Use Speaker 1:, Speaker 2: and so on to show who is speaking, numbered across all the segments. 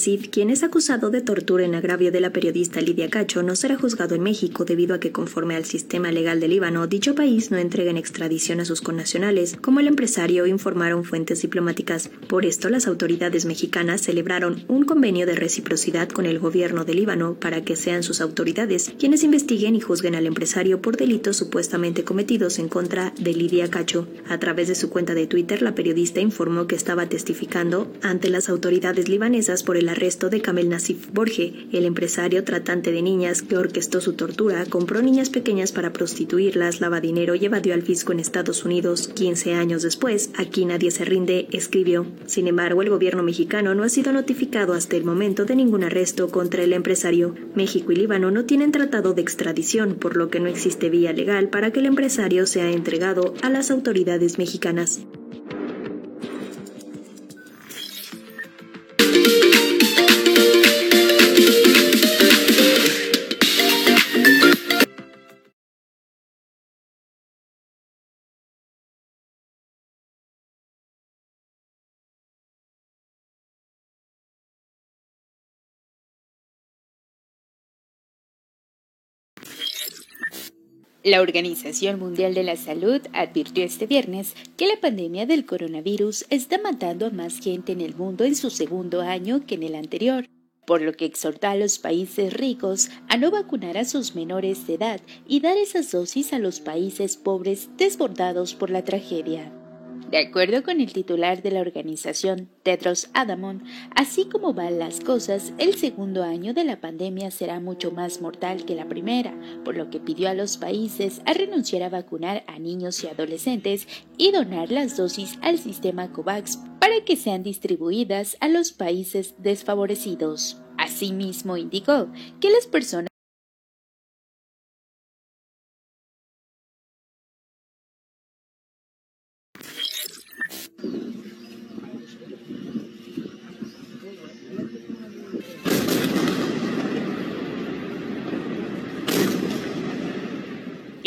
Speaker 1: Nasif, quien es acusado de tortura en agravio de la periodista Lidia Cacho, no será juzgado en México debido a que conforme al sistema legal de Líbano, dicho país no entrega en extradición a sus connacionales, como el empresario informaron fuentes diplomáticas. Por esto, las autoridades mexicanas celebraron un convenio de reciprocidad con el gobierno de Líbano para que sean sus autoridades quienes investiguen y juzguen al empresario por delitos supuestamente cometidos en contra de Lidia Cacho. A través de su cuenta de Twitter, la periodista informó que estaba testificando ante las autoridades libanesas por el arresto de Kamel Nasif Borge, el empresario tratante de niñas que orquestó su tortura, compró niñas pequeñas para prostituirlas, lava dinero y evadió al fisco en Estados Unidos. 15 años después, aquí nadie se rinde, escribió. Sin embargo, el gobierno mexicano no ha sido notificado hasta el momento de ningún arresto contra el empresario. México y Líbano no tienen tratado de extradición, por lo que no existe vía legal para que el empresario sea entregado a las autoridades mexicanas.
Speaker 2: La Organización Mundial de la Salud advirtió este viernes que la pandemia del coronavirus está matando a más gente en el mundo en su segundo año que en el anterior, por lo que exhortó a los países ricos a no vacunar a sus menores de edad y dar esas dosis a los países pobres desbordados por la tragedia. De acuerdo con el titular de la organización, Tedros Adamon, así como van las cosas, el segundo año de la pandemia será mucho más mortal que la primera, por lo que pidió a los países a renunciar a vacunar a niños y adolescentes y donar las dosis al sistema COVAX para que sean distribuidas a los países desfavorecidos. Asimismo, indicó que las personas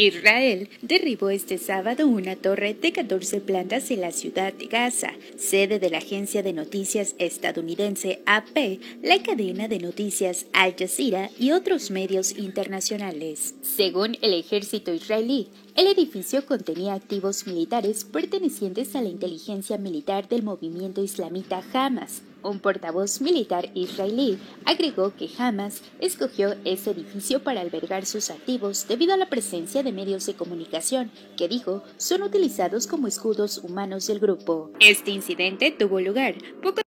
Speaker 2: Israel derribó este sábado una torre de 14 plantas en la ciudad de Gaza, sede de la agencia de noticias estadounidense AP, la cadena de noticias Al Jazeera y otros medios internacionales. Según el ejército israelí, el edificio contenía activos militares pertenecientes a la inteligencia militar del movimiento islamita Hamas. Un portavoz militar israelí agregó que Hamas escogió ese edificio para albergar sus activos debido a la presencia de medios de comunicación que dijo son utilizados como escudos humanos del grupo. Este incidente tuvo lugar poco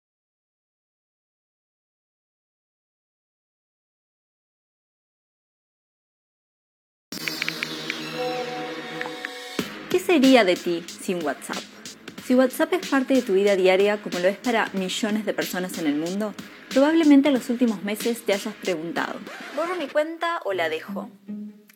Speaker 3: ¿Qué sería de ti sin WhatsApp? Si WhatsApp es parte de tu vida diaria como lo es para millones de personas en el mundo, probablemente en los últimos meses te hayas preguntado, ¿borro mi cuenta o la dejo?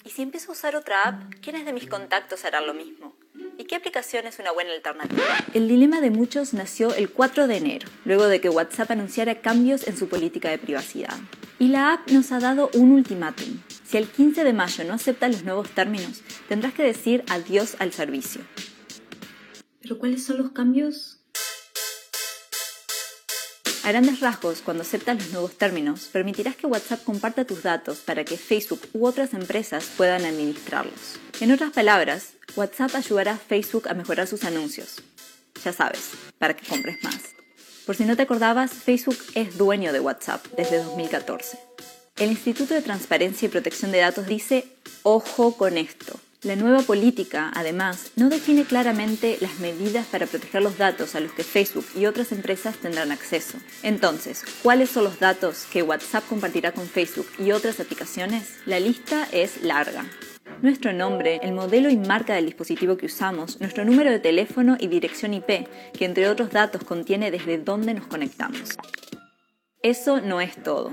Speaker 3: ¿Y si empiezo a usar otra app, quiénes de mis contactos harán lo mismo? ¿Y qué aplicación es una buena alternativa? El dilema de muchos nació el 4 de enero, luego de que WhatsApp anunciara cambios en su política de privacidad. Y la app nos ha dado un ultimátum. Si el 15 de mayo no aceptas los nuevos términos, tendrás que decir adiós al servicio. ¿Pero cuáles son los cambios? A grandes rasgos, cuando aceptas los nuevos términos, permitirás que WhatsApp comparta tus datos para que Facebook u otras empresas puedan administrarlos. En otras palabras, WhatsApp ayudará a Facebook a mejorar sus anuncios. Ya sabes, para que compres más. Por si no te acordabas, Facebook es dueño de WhatsApp desde 2014. El Instituto de Transparencia y Protección de Datos dice, ojo con esto. La nueva política, además, no define claramente las medidas para proteger los datos a los que Facebook y otras empresas tendrán acceso. Entonces, ¿cuáles son los datos que WhatsApp compartirá con Facebook y otras aplicaciones? La lista es larga. Nuestro nombre, el modelo y marca del dispositivo que usamos, nuestro número de teléfono y dirección IP, que entre otros datos contiene desde dónde nos conectamos. Eso no es todo.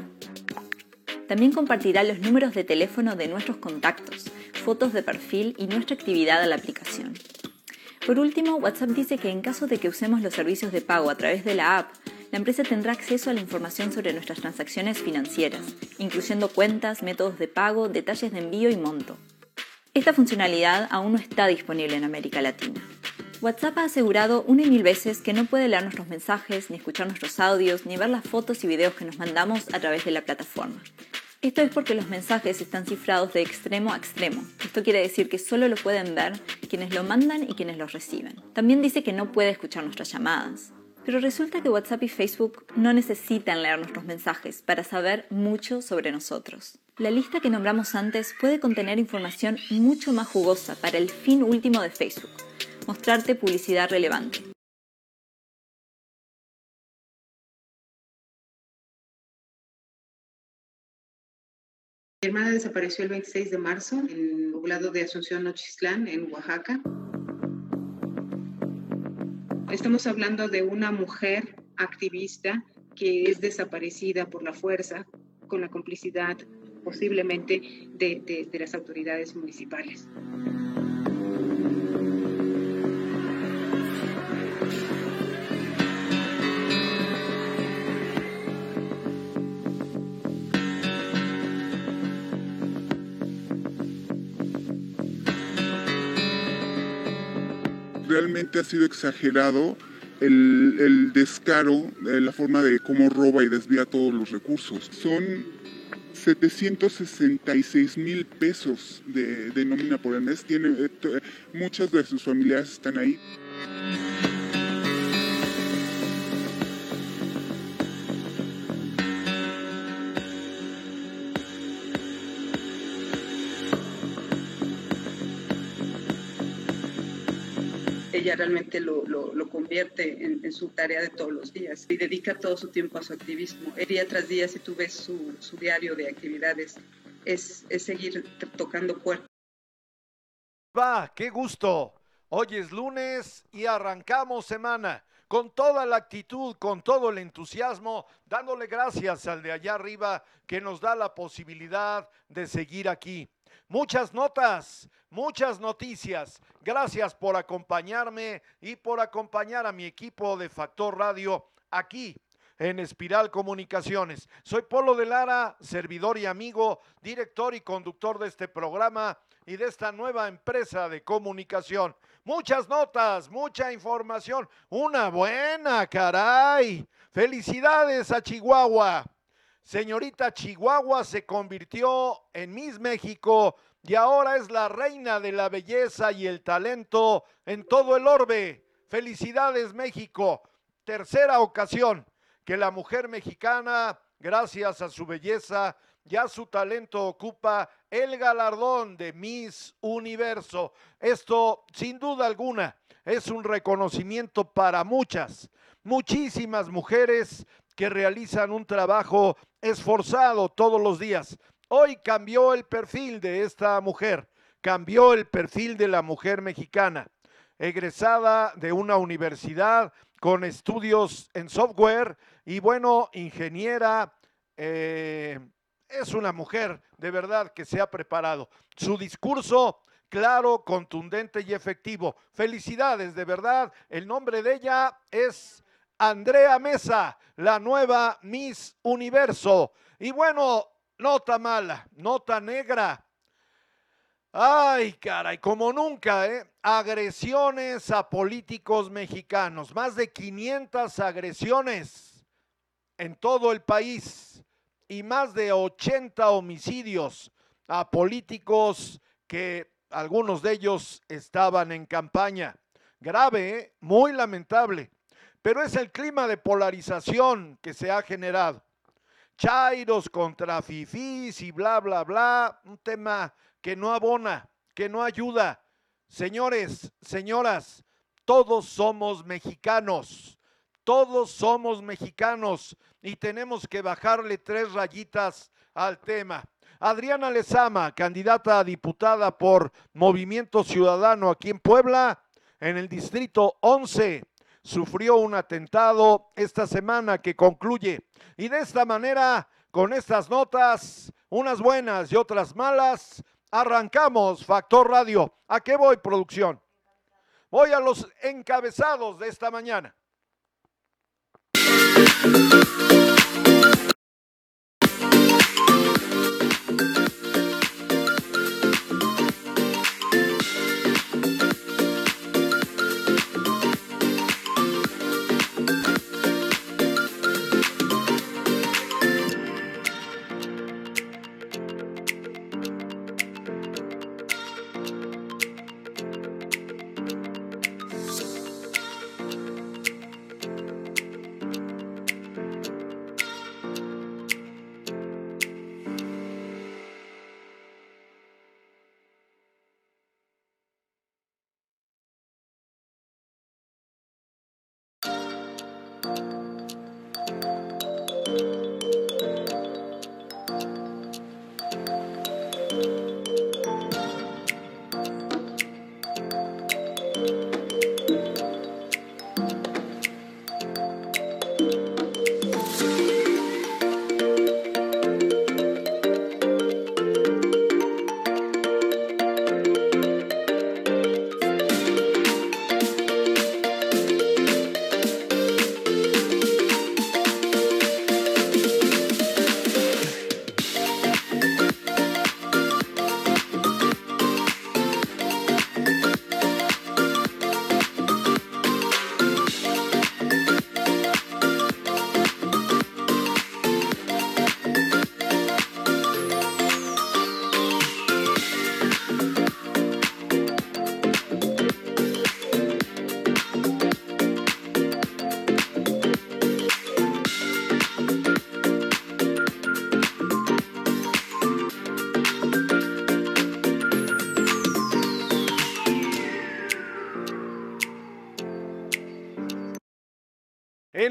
Speaker 3: También compartirá los números de teléfono de nuestros contactos, fotos de perfil y nuestra actividad a la aplicación. Por último, WhatsApp dice que en caso de que usemos los servicios de pago a través de la app, la empresa tendrá acceso a la información sobre nuestras transacciones financieras, incluyendo cuentas, métodos de pago, detalles de envío y monto. Esta funcionalidad aún no está disponible en América Latina. WhatsApp ha asegurado una y mil veces que no puede leer nuestros mensajes, ni escuchar nuestros audios, ni ver las fotos y videos que nos mandamos a través de la plataforma. Esto es porque los mensajes están cifrados de extremo a extremo. Esto quiere decir que solo lo pueden ver quienes lo mandan y quienes lo reciben. También dice que no puede escuchar nuestras llamadas. Pero resulta que WhatsApp y Facebook no necesitan leer nuestros mensajes para saber mucho sobre nosotros. La lista que nombramos antes puede contener información mucho más jugosa para el fin último de Facebook, mostrarte publicidad relevante.
Speaker 4: Mi hermana desapareció el 26 de marzo en el poblado de Asunción Nochistlán, en Oaxaca. Estamos hablando de una mujer activista que es desaparecida por la fuerza con la complicidad posiblemente de, de, de las autoridades municipales.
Speaker 5: Realmente ha sido exagerado el, descaro, eh, la forma de cómo roba y desvía todos los recursos. Son 766 mil pesos de, de, nómina por el mes. Tiene, eh, muchas de sus familiares están ahí.
Speaker 4: Ella realmente lo, lo, convierte en, en, su tarea de todos los días y dedica todo su tiempo a su activismo. Día tras día, si tú ves su, su diario de actividades, es, es seguir tocando puertas.
Speaker 6: Va, qué gusto. Hoy es lunes y arrancamos semana con toda la actitud, con todo el entusiasmo, dándole gracias al de allá arriba que nos da la posibilidad de seguir aquí. Muchas notas, muchas noticias. Gracias por acompañarme y por acompañar a mi equipo de Factor Radio aquí en Espiral Comunicaciones. Soy Polo de Lara, servidor y amigo, director y conductor de este programa y de esta nueva empresa de comunicación. Muchas notas, mucha información. Una buena, caray. Felicidades a Chihuahua. Señorita Chihuahua se convirtió en Miss México y ahora es la reina de la belleza y el talento en todo el orbe. Felicidades México. Tercera ocasión que la mujer mexicana, gracias a su belleza y a su talento, ocupa el galardón de Miss Universo. Esto, sin duda alguna, es un reconocimiento para muchas, muchísimas mujeres que realizan un trabajo esforzado todos los días. Hoy cambió el perfil de esta mujer, cambió el perfil de la mujer mexicana, egresada de una universidad con estudios en software y bueno, ingeniera, eh, es una mujer de verdad que se ha preparado. Su discurso claro, contundente y efectivo. Felicidades, de verdad. El nombre de ella es Andrea Mesa, la nueva Miss Universo. Y bueno, nota mala, nota negra. Ay, caray, como nunca, ¿eh? Agresiones a políticos mexicanos, más de 500 agresiones en todo el país y más de 80 homicidios a políticos que algunos de ellos estaban en campaña. Grave, ¿eh? muy lamentable pero es el clima de polarización que se ha generado. Chairos contra fifís y bla, bla, bla, un tema que no abona, que no ayuda. Señores, señoras, todos somos mexicanos, todos somos mexicanos y tenemos que bajarle tres rayitas al tema. Adriana Lezama, candidata a diputada por Movimiento Ciudadano aquí en Puebla, en el distrito 11 sufrió un atentado esta semana que concluye. Y de esta manera, con estas notas, unas buenas y otras malas, arrancamos Factor Radio. ¿A qué voy, producción? Voy a los encabezados de esta mañana.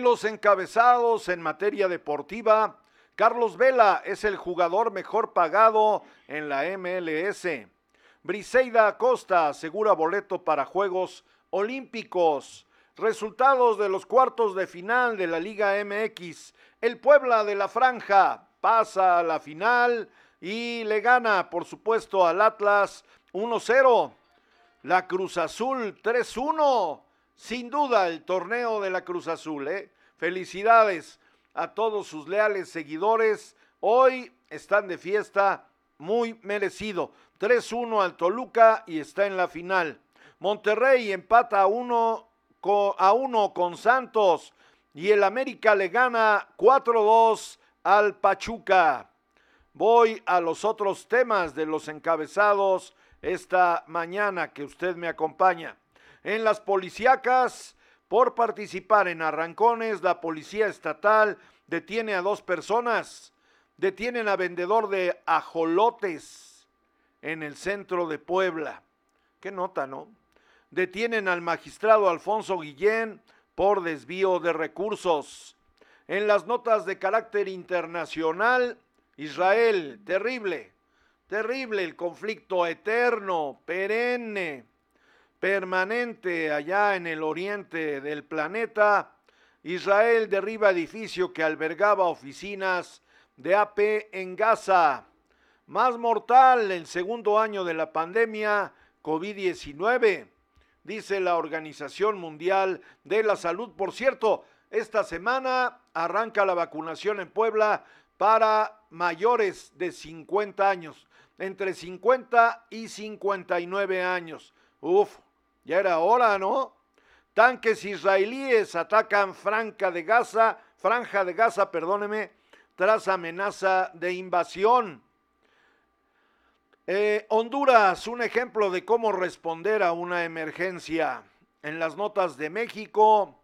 Speaker 6: Los encabezados en materia deportiva, Carlos Vela es el jugador mejor pagado en la MLS. Briseida Acosta asegura boleto para Juegos Olímpicos. Resultados de los cuartos de final de la Liga MX. El Puebla de la Franja pasa a la final y le gana, por supuesto, al Atlas 1-0. La Cruz Azul 3-1. Sin duda el torneo de la Cruz Azul. ¿eh? Felicidades a todos sus leales seguidores. Hoy están de fiesta, muy merecido. 3-1 al Toluca y está en la final. Monterrey empata a uno, a uno con Santos y el América le gana 4-2 al Pachuca. Voy a los otros temas de los encabezados esta mañana que usted me acompaña. En las policíacas, por participar en arrancones, la policía estatal detiene a dos personas. Detienen a vendedor de ajolotes en el centro de Puebla. Qué nota, ¿no? Detienen al magistrado Alfonso Guillén por desvío de recursos. En las notas de carácter internacional, Israel, terrible, terrible el conflicto eterno, perenne, permanente allá en el oriente del planeta. Israel derriba edificio que albergaba oficinas de AP en Gaza. Más mortal el segundo año de la pandemia COVID-19, dice la Organización Mundial de la Salud. Por cierto, esta semana arranca la vacunación en Puebla para mayores de 50 años, entre 50 y 59 años. Uf, ya era hora, ¿no? Tanques israelíes atacan Franca de Gaza, Franja de Gaza, perdóneme, tras amenaza de invasión. Eh, Honduras, un ejemplo de cómo responder a una emergencia. En las notas de México,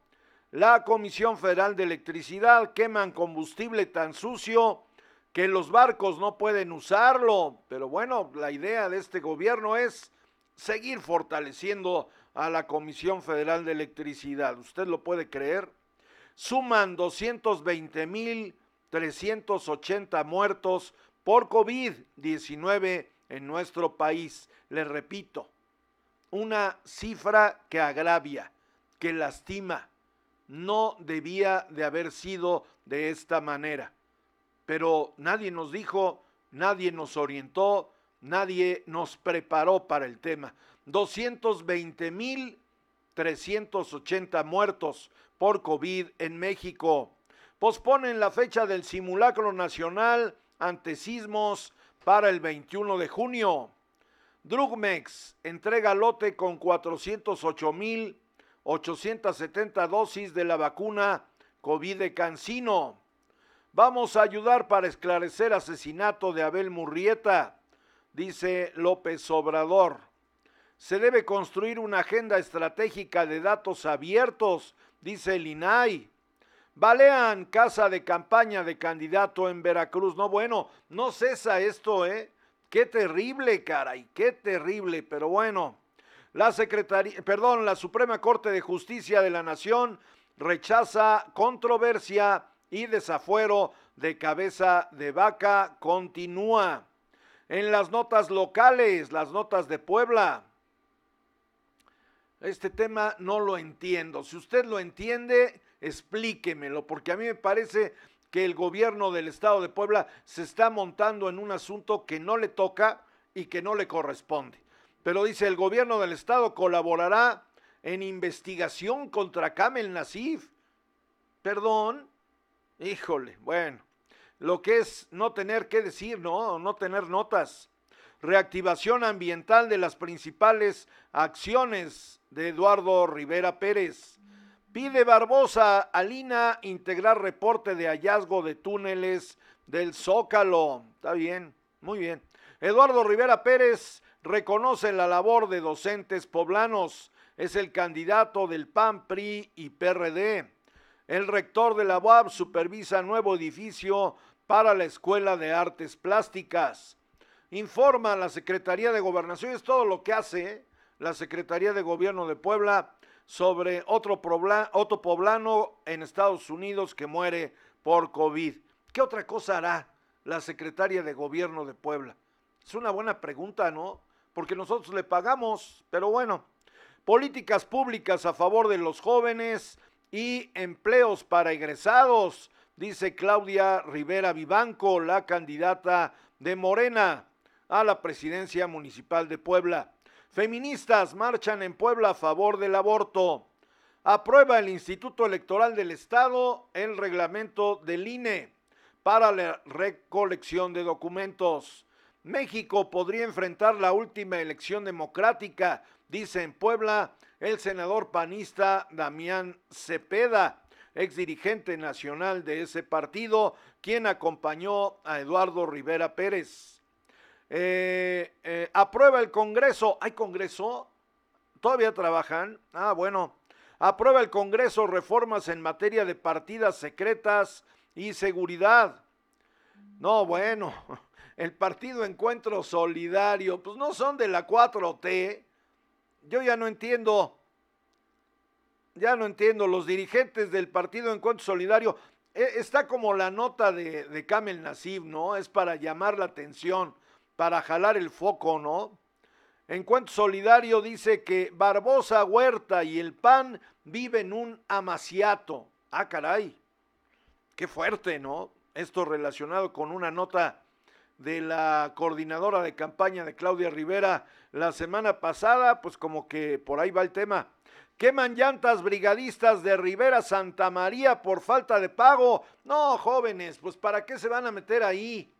Speaker 6: la Comisión Federal de Electricidad queman combustible tan sucio que los barcos no pueden usarlo. Pero bueno, la idea de este gobierno es seguir fortaleciendo a la Comisión Federal de Electricidad. ¿Usted lo puede creer? Suman 220 mil 380 muertos por COVID-19 en nuestro país. Le repito, una cifra que agravia, que lastima no debía de haber sido de esta manera. Pero nadie nos dijo, nadie nos orientó, nadie nos preparó para el tema. 220 mil 380 muertos por COVID en México. Posponen la fecha del simulacro nacional ante sismos para el 21 de junio. Drugmex entrega lote con 408 mil 870 dosis de la vacuna COVID de Cancino. Vamos a ayudar para esclarecer asesinato de Abel Murrieta, dice López Obrador. Se debe construir una agenda estratégica de datos abiertos, dice el INAI. Balean casa de campaña de candidato en Veracruz. No, bueno, no cesa esto, ¿eh? Qué terrible, caray, qué terrible, pero bueno. La Secretaría, perdón, la Suprema Corte de Justicia de la Nación rechaza controversia y desafuero de cabeza de vaca continúa. En las notas locales, las notas de Puebla. Este tema no lo entiendo. Si usted lo entiende, explíquemelo, porque a mí me parece que el gobierno del estado de Puebla se está montando en un asunto que no le toca y que no le corresponde. Pero dice, el gobierno del estado colaborará en investigación contra Kamel Nasif. Perdón. Híjole, bueno. Lo que es no tener que decir, no, no tener notas. Reactivación ambiental de las principales acciones de Eduardo Rivera Pérez. Pide Barbosa a Lina integrar reporte de hallazgo de túneles del Zócalo. Está bien, muy bien. Eduardo Rivera Pérez reconoce la labor de docentes poblanos. Es el candidato del PAN, PRI y PRD. El rector de la UAB supervisa nuevo edificio para la Escuela de Artes Plásticas. Informa la Secretaría de Gobernación, es todo lo que hace la Secretaría de Gobierno de Puebla. sobre otro, otro poblano en Estados Unidos que muere por COVID. ¿Qué otra cosa hará la secretaria de gobierno de Puebla? Es una buena pregunta, ¿no? Porque nosotros le pagamos, pero bueno, políticas públicas a favor de los jóvenes y empleos para egresados, dice Claudia Rivera Vivanco, la candidata de Morena a la presidencia municipal de Puebla. Feministas marchan en Puebla a favor del aborto. Aprueba el Instituto Electoral del Estado el reglamento del INE para la recolección de documentos. México podría enfrentar la última elección democrática, dice en Puebla el senador panista Damián Cepeda, ex dirigente nacional de ese partido, quien acompañó a Eduardo Rivera Pérez. Eh, eh, aprueba el Congreso. ¿Hay Congreso? ¿Todavía trabajan? Ah, bueno. Aprueba el Congreso reformas en materia de partidas secretas y seguridad. No, bueno. El partido Encuentro Solidario, pues no son de la 4T. Yo ya no entiendo. Ya no entiendo. Los dirigentes del partido Encuentro Solidario. Eh, está como la nota de, de Kamel Nasib, ¿no? Es para llamar la atención para jalar el foco, ¿no? Encuentro Solidario dice que Barbosa, Huerta y el PAN viven un amaciato. Ah, caray. Qué fuerte, ¿no? Esto relacionado con una nota de la coordinadora de campaña de Claudia Rivera la semana pasada, pues como que por ahí va el tema. Queman llantas brigadistas de Rivera Santa María por falta de pago. No, jóvenes, pues ¿para qué se van a meter ahí?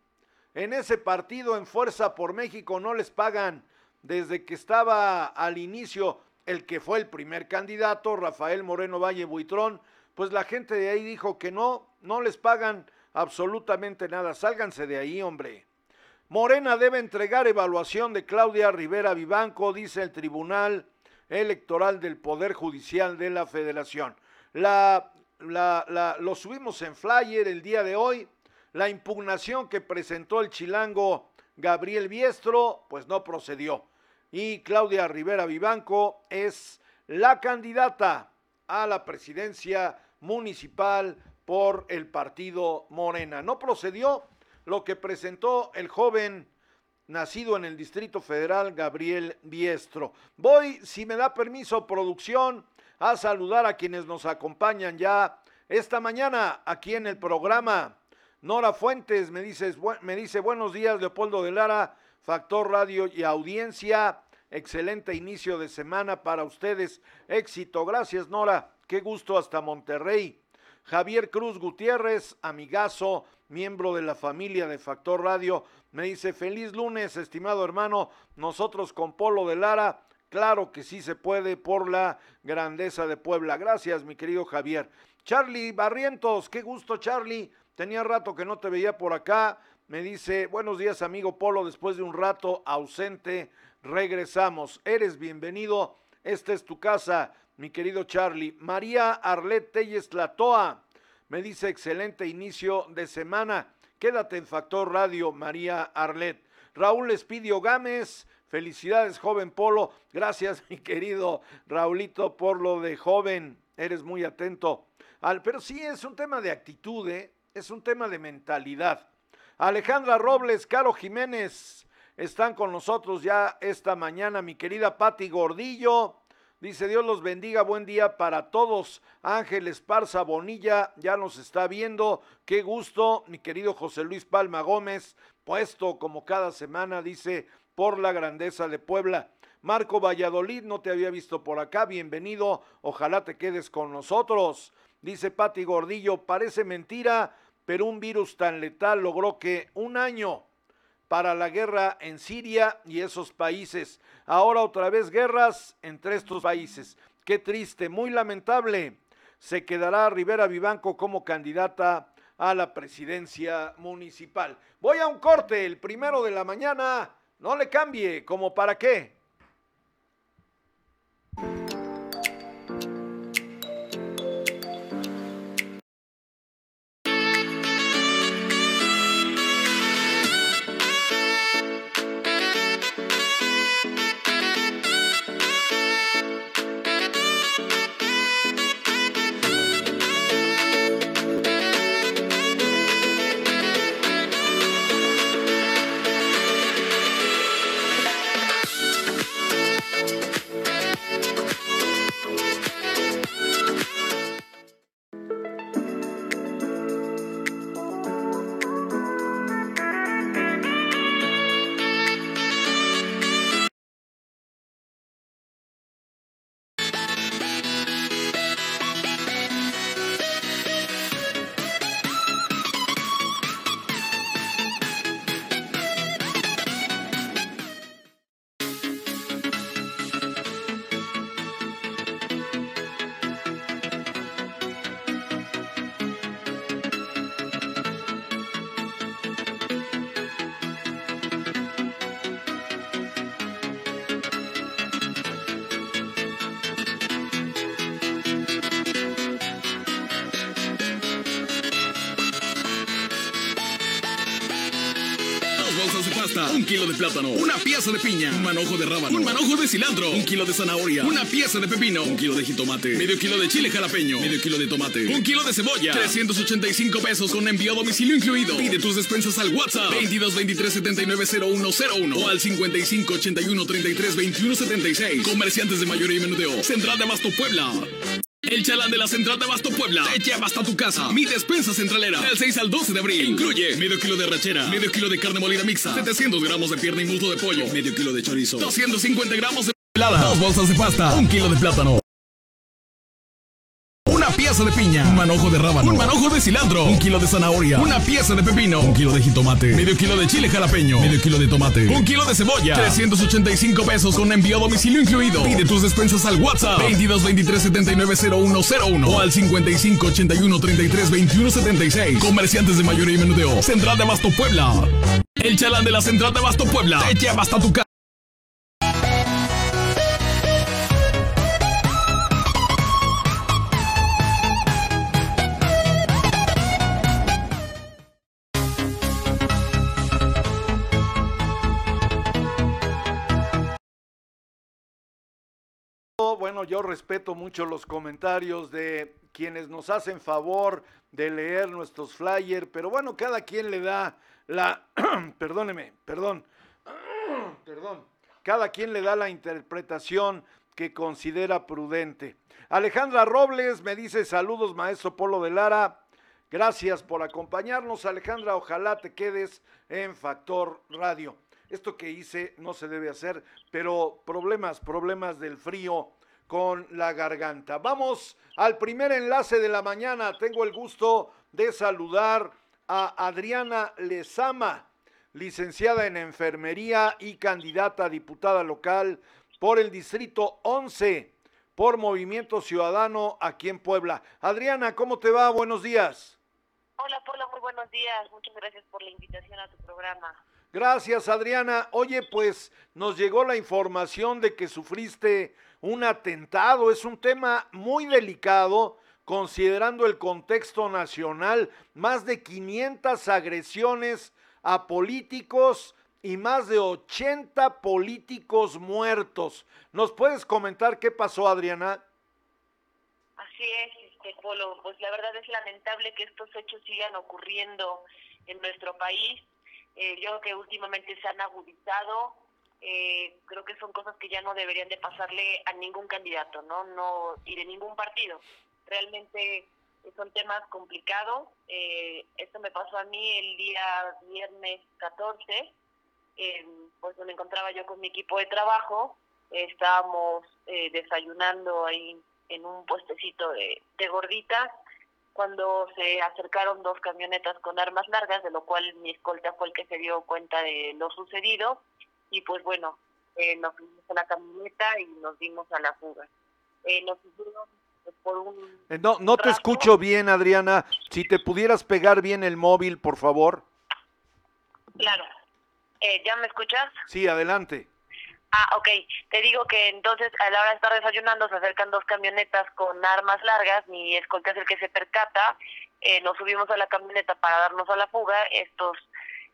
Speaker 6: En ese partido en Fuerza por México no les pagan desde que estaba al inicio el que fue el primer candidato, Rafael Moreno Valle Buitrón, pues la gente de ahí dijo que no, no les pagan absolutamente nada. Sálganse de ahí, hombre. Morena debe entregar evaluación de Claudia Rivera Vivanco, dice el Tribunal Electoral del Poder Judicial de la Federación. Lo subimos en flyer el día de hoy la impugnación que presentó el chilango Gabriel Biestro, pues no procedió. Y Claudia Rivera Vivanco es la candidata a la presidencia municipal por el partido Morena. No procedió lo que presentó el joven nacido en el Distrito Federal, Gabriel Biestro. Voy, si me da permiso, producción, a saludar a quienes nos acompañan ya esta mañana aquí en el programa. Nora Fuentes me, dice, me dice buenos días, Leopoldo de Lara, Factor Radio y Audiencia. Excelente inicio de semana para ustedes. Éxito. Gracias, Nora. Qué gusto hasta Monterrey. Javier Cruz Gutiérrez, amigazo, miembro de la familia de Factor Radio, me dice, feliz lunes, estimado hermano, nosotros con Polo de Lara, claro que sí se puede por la grandeza de Puebla. Gracias, mi querido Javier. Charlie Barrientos, qué gusto, Charlie. Tenía rato que no te veía por acá. Me dice, buenos días amigo Polo, después de un rato ausente, regresamos. Eres bienvenido, esta es tu casa, mi querido Charlie. María Arlet Telles Latoa, me dice, excelente inicio de semana. Quédate en Factor Radio, María Arlet. Raúl Espidio Gámez, felicidades, joven Polo. Gracias, mi querido Raulito, por lo de joven. Eres muy atento. Al, pero sí es un tema de actitud, ¿eh? es un tema de mentalidad. Alejandra Robles, Caro Jiménez, están con nosotros ya esta mañana. Mi querida Patti Gordillo, dice Dios los bendiga, buen día para todos. Ángel Esparza Bonilla ya nos está viendo. Qué gusto, mi querido José Luis Palma Gómez, puesto como cada semana, dice, por la grandeza de Puebla. Marco Valladolid, no te había visto por acá, bienvenido, ojalá te quedes con nosotros. Dice Patti Gordillo, parece mentira, pero un virus tan letal logró que un año para la guerra en Siria y esos países. Ahora otra vez guerras entre estos países. Qué triste, muy lamentable. Se quedará Rivera Vivanco como candidata a la presidencia municipal. Voy a un corte, el primero de la mañana. No le cambie, como para qué.
Speaker 7: Un kilo de plátano, una pieza de piña, un manojo de rábano, un manojo de cilantro, un kilo de zanahoria, una pieza de pepino, un kilo de jitomate, medio kilo de chile jalapeño, medio kilo de tomate, un kilo de cebolla, 385 pesos con envío a domicilio incluido. Pide tus despensas al WhatsApp. 22 23 79 0101 o al 55 81 33 21 76. Comerciantes de mayoría y menudeo. Central de Abasto Puebla. El chalán de la Central de Abasto Puebla te lleva hasta tu casa. Mi despensa centralera. Del 6 al 12 de abril. Incluye medio kilo de rachera, medio kilo de carne molida mixta, 700 gramos de pierna y muslo de pollo, medio kilo de chorizo, 250 gramos de helada, dos bolsas de pasta, un kilo de plátano. Un manojo de rábano, un manojo de cilantro, un kilo de zanahoria, una pieza de pepino, un kilo de jitomate, medio kilo de chile jalapeño, medio kilo de tomate, un kilo de cebolla, 385 pesos con envío a domicilio incluido. Pide tus despensas al WhatsApp 22 23 79 0101 o al 55 81 33 21 76. Comerciantes de mayoría y menudeo. Central de Abasto Puebla. El chalán de la Central de Abasto Puebla te lleva hasta tu casa.
Speaker 6: Yo respeto mucho los comentarios de quienes nos hacen favor de leer nuestros flyers, pero bueno, cada quien le da la, perdóneme, perdón, perdón, cada quien le da la interpretación que considera prudente. Alejandra Robles me dice saludos, maestro Polo de Lara. Gracias por acompañarnos, Alejandra. Ojalá te quedes en Factor Radio. Esto que hice no se debe hacer, pero problemas, problemas del frío con la garganta. Vamos al primer enlace de la mañana. Tengo el gusto de saludar a Adriana Lezama, licenciada en enfermería y candidata a diputada local por el Distrito 11, por Movimiento Ciudadano aquí en Puebla. Adriana, ¿cómo te va? Buenos días.
Speaker 8: Hola, Paula, muy buenos días. Muchas gracias por la invitación a tu programa.
Speaker 6: Gracias, Adriana. Oye, pues nos llegó la información de que sufriste un atentado. Es un tema muy delicado considerando el contexto nacional. Más de 500 agresiones a políticos y más de 80 políticos muertos. ¿Nos puedes comentar qué pasó, Adriana?
Speaker 8: Así es, este Polo. Pues la verdad es lamentable que estos hechos sigan ocurriendo en nuestro país eh, yo creo que últimamente se han agudizado. Eh, creo que son cosas que ya no deberían de pasarle a ningún candidato, ¿no? no y de ningún partido. Realmente son temas complicados. Eh, esto me pasó a mí el día viernes 14, pues me encontraba yo con mi equipo de trabajo. estábamos desayunando ahí en un puestecito de, de gorditas cuando se acercaron dos camionetas con armas largas, de lo cual mi escolta fue el que se dio cuenta de lo sucedido y pues bueno, eh, nos fuimos a la camioneta y nos dimos a la fuga. Eh, nos hicieron pues, por un...
Speaker 6: Eh, no, no te escucho bien, Adriana. Si te pudieras pegar bien el móvil, por favor.
Speaker 8: Claro. Eh, ¿Ya me escuchas?
Speaker 6: Sí, adelante.
Speaker 8: Ah, ok. Te digo que entonces a la hora de estar desayunando se acercan dos camionetas con armas largas, mi escolta es el que se percata, eh, nos subimos a la camioneta para darnos a la fuga, estos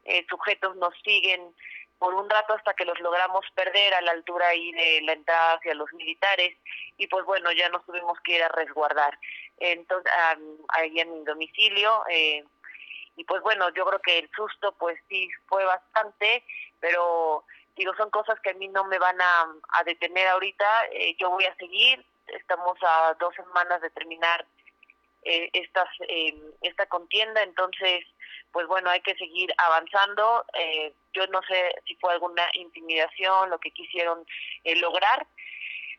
Speaker 8: eh, sujetos nos siguen por un rato hasta que los logramos perder a la altura ahí de la entrada hacia los militares y pues bueno, ya nos tuvimos que ir a resguardar. Entonces, ahí en mi domicilio, eh, y pues bueno, yo creo que el susto pues sí fue bastante, pero digo, son cosas que a mí no me van a, detener ahorita, eh, yo voy a seguir, estamos a dos semanas de terminar eh, estas, eh, esta contienda, entonces, pues bueno, hay que seguir avanzando, eh, yo no sé si fue alguna intimidación, lo que quisieron lograr,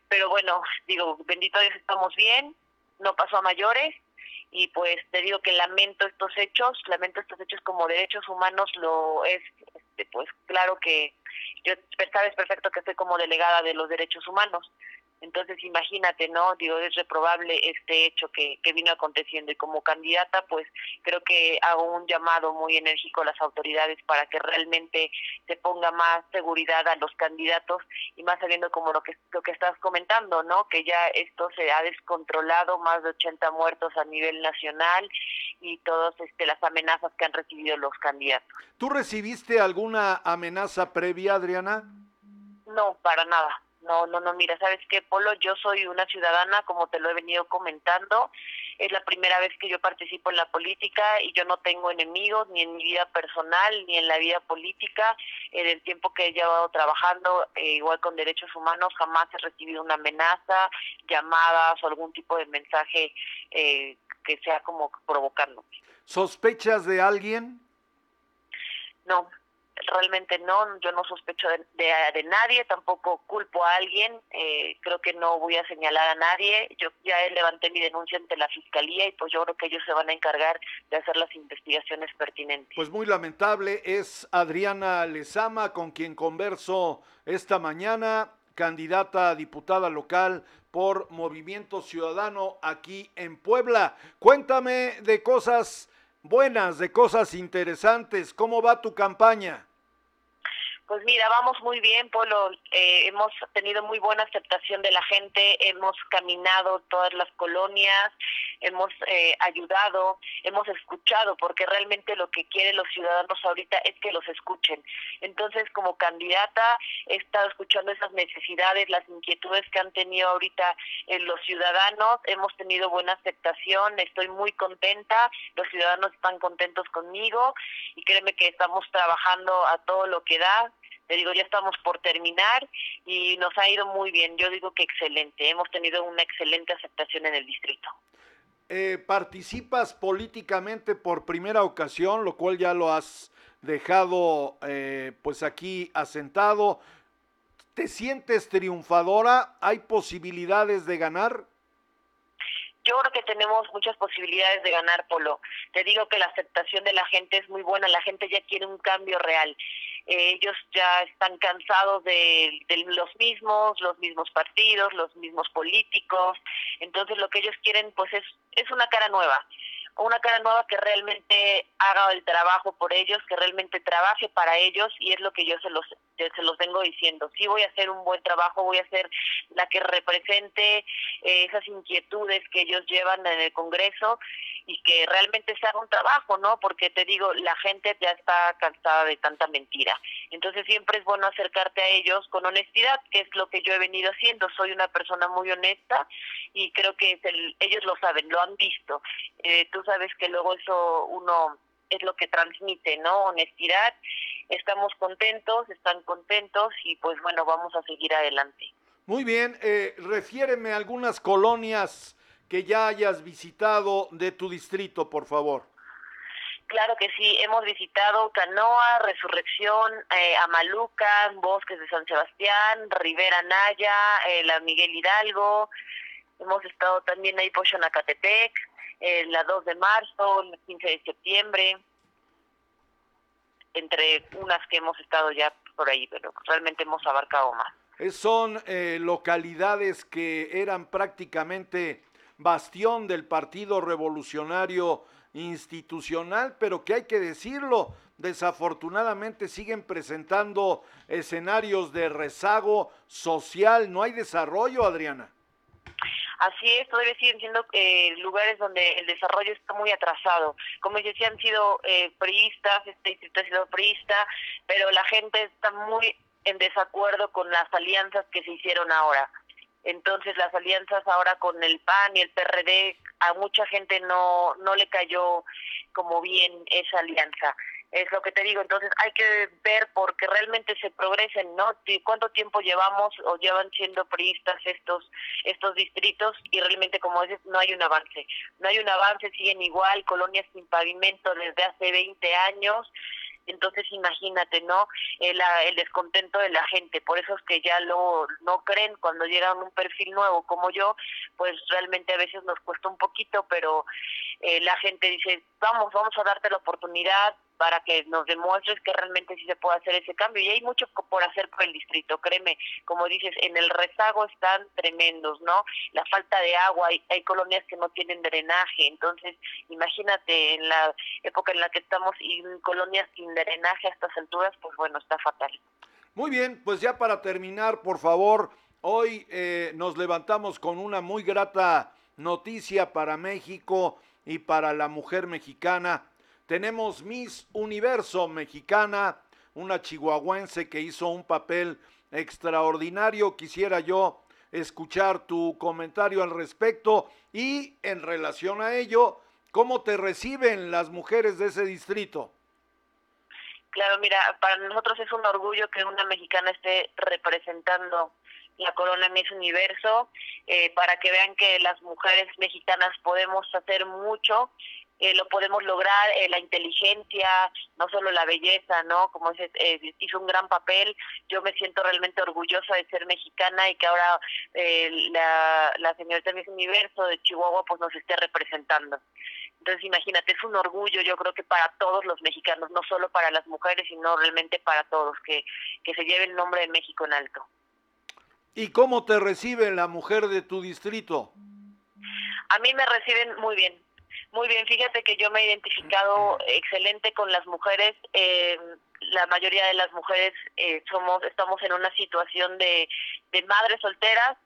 Speaker 8: pero bueno, digo, bendito Dios, estamos bien, no pasó a mayores, y pues te digo que lamento estos hechos, lamento estos hechos como derechos humanos, lo es, este, pues claro que yo sabes perfecto que estoy como delegada de los derechos humanos, Entonces, imagínate, ¿no? Digo, es reprobable este hecho que, que vino aconteciendo y como candidata, pues creo que hago un llamado muy enérgico a las autoridades para que realmente se ponga más seguridad a los candidatos y más sabiendo como lo que, lo que estás comentando, ¿no? Que ya esto se ha descontrolado, más de 80 muertos a nivel nacional y todas este, las amenazas que han recibido los candidatos.
Speaker 6: ¿Tú recibiste alguna amenaza previa, Adriana?
Speaker 8: No, para nada. No, no, no, mira, ¿sabes qué, Polo? Yo soy una ciudadana, como te lo he venido comentando. Es la primera vez que yo participo en la política y yo no tengo enemigos ni en mi vida personal ni en la vida política. En el tiempo que he llevado trabajando, eh, igual con derechos humanos, jamás he recibido una amenaza, llamadas o algún tipo de mensaje eh, que sea como provocando.
Speaker 6: ¿Sospechas de alguien?
Speaker 8: No, realmente no, yo no sospecho de, de, nadie, tampoco culpo a alguien, eh, creo que no voy a señalar a nadie, yo ya levanté mi denuncia ante la fiscalía y pues yo creo que ellos se van a encargar de hacer las investigaciones pertinentes.
Speaker 6: Pues muy lamentable, es Adriana Lezama con quien converso esta mañana, candidata a diputada local por Movimiento Ciudadano aquí en Puebla. Cuéntame de cosas buenas, de cosas interesantes, ¿cómo va tu campaña?
Speaker 8: Pues mira, vamos muy bien, Polo. Eh, hemos tenido muy buena aceptación de la gente, hemos caminado todas las colonias, hemos eh, ayudado, hemos escuchado, porque realmente lo que quieren los ciudadanos ahorita es que los escuchen. Entonces, como candidata, he estado escuchando esas necesidades, las inquietudes que han tenido ahorita eh, los ciudadanos, hemos tenido buena aceptación, estoy muy contenta, los ciudadanos están contentos conmigo y créeme que estamos trabajando a todo lo que da te digo, ya estamos por terminar y nos ha ido muy bien. Yo digo que excelente. Hemos tenido una excelente aceptación en el distrito.
Speaker 6: Eh, participas políticamente por primera ocasión, lo cual ya lo has dejado eh, pues aquí asentado. ¿Te sientes triunfadora? ¿Hay posibilidades de ganar?
Speaker 8: Yo creo que tenemos muchas posibilidades de ganar, Polo. Te digo que la aceptación de la gente es muy buena, la gente ya quiere un cambio real ellos ya están cansados de, de, los mismos, los mismos partidos, los mismos políticos, entonces lo que ellos quieren pues es, es una cara nueva, una cara nueva que realmente haga el trabajo por ellos, que realmente trabaje para ellos y es lo que yo se los se los vengo diciendo. Sí voy a hacer un buen trabajo, voy a ser la que represente eh, esas inquietudes que ellos llevan en el Congreso y que realmente se haga un trabajo, ¿no? Porque te digo, la gente ya está cansada de tanta mentira. Entonces siempre es bueno acercarte a ellos con honestidad, que es lo que yo he venido haciendo. Soy una persona muy honesta y creo que ellos lo saben, lo han visto. Eh, tú sabes que luego eso uno es lo que transmite, ¿no? Honestidad. Estamos contentos, están contentos y pues bueno, vamos a seguir adelante.
Speaker 6: Muy bien, eh, refiéreme a algunas colonias que ya hayas visitado de tu distrito, por favor.
Speaker 8: Claro que sí, hemos visitado Canoa, Resurrección, eh, Amaluca, Bosques de San Sebastián, Rivera Naya, eh, la Miguel Hidalgo, hemos estado también ahí por Xonacatepec, eh, la 2 de marzo, el 15 de septiembre, entre unas que hemos estado ya por ahí, pero realmente hemos abarcado más.
Speaker 6: Son eh, localidades que eran prácticamente bastión del Partido Revolucionario Institucional, pero que hay que decirlo, desafortunadamente siguen presentando escenarios de rezago social, no hay desarrollo, Adriana.
Speaker 8: Así es, todavía siguen siendo eh, lugares donde el desarrollo está muy atrasado. Como decía, han sido eh, priistas, este distrito ha sido priista, pero la gente está muy en desacuerdo con las alianzas que se hicieron ahora. Entonces las alianzas ahora con el PAN y el PRD, a mucha gente no, no le cayó como bien esa alianza es lo que te digo, entonces hay que ver porque realmente se progresen, ¿no? ¿Cuánto tiempo llevamos o llevan siendo priistas estos estos distritos y realmente como dices no hay un avance, no hay un avance, siguen igual, colonias sin pavimento desde hace 20 años, entonces imagínate, ¿no? El, el, descontento de la gente, por eso es que ya lo no creen cuando llegan un perfil nuevo como yo, pues realmente a veces nos cuesta un poquito, pero eh, la gente dice, vamos, vamos a darte la oportunidad, para que nos demuestres que realmente sí se puede hacer ese cambio. Y hay mucho por hacer por el distrito, créeme, como dices, en el rezago están tremendos, ¿no? La falta de agua, hay, colonias que no tienen drenaje, entonces imagínate en la época en la que estamos y colonias sin drenaje a estas alturas, pues bueno, está fatal.
Speaker 6: Muy bien, pues ya para terminar, por favor, hoy eh, nos levantamos con una muy grata noticia para México y para la mujer mexicana. Tenemos Miss Universo Mexicana, una chihuahuense que hizo un papel extraordinario. Quisiera yo escuchar tu comentario al respecto y en relación a ello, ¿cómo te reciben las mujeres de ese distrito?
Speaker 8: Claro, mira, para nosotros es un orgullo que una mexicana esté representando la corona Miss Universo, eh, para que vean que las mujeres mexicanas podemos hacer mucho, eh, lo podemos lograr, eh, la inteligencia, no solo la belleza, ¿no? Como dice, hizo un gran papel, yo me siento realmente orgullosa de ser mexicana y que ahora la, la señorita Miss Universo de Chihuahua pues nos esté representando. Entonces, imagínate, es un orgullo, yo creo que para todos los mexicanos, no solo para las mujeres, sino realmente para todos, que, que se lleve el nombre de México en alto.
Speaker 6: ¿Y cómo te recibe la mujer de tu distrito?
Speaker 8: A mí me reciben muy bien, muy bien. Fíjate que yo me he identificado excelente con las mujeres. Eh, la mayoría de las mujeres eh, somos, estamos en una situación de, de madres solteras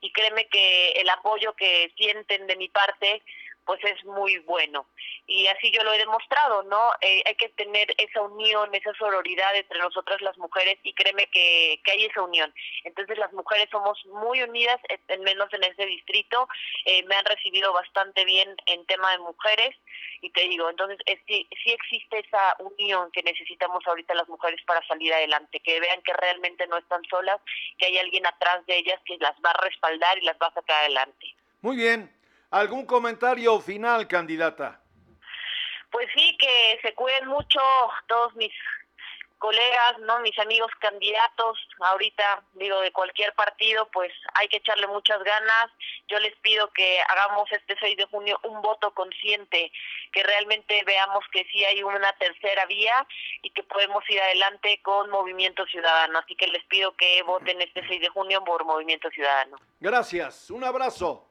Speaker 8: y créeme que el apoyo que sienten de mi parte pues es muy bueno. Y así yo lo he demostrado, ¿no? Eh, hay que tener esa unión, esa sororidad entre nosotras las mujeres y créeme que, que hay esa unión. Entonces las mujeres somos muy unidas, en menos en ese distrito. Eh, me han recibido bastante bien en tema de mujeres y te digo, entonces sí, sí existe esa unión que necesitamos ahorita las mujeres para salir adelante, que vean que realmente no están solas, que hay alguien atrás de ellas que las va a respaldar y las va a sacar adelante.
Speaker 6: Muy bien, ¿Algún comentario final, candidata?
Speaker 8: Pues sí, que se cuiden mucho todos mis colegas, no mis amigos candidatos, ahorita digo de cualquier partido, pues hay que echarle muchas ganas. Yo les pido que hagamos este 6 de junio un voto consciente, que realmente veamos que sí hay una tercera vía y que podemos ir adelante con Movimiento Ciudadano. Así que les pido que voten este 6 de junio por Movimiento Ciudadano.
Speaker 6: Gracias, un abrazo.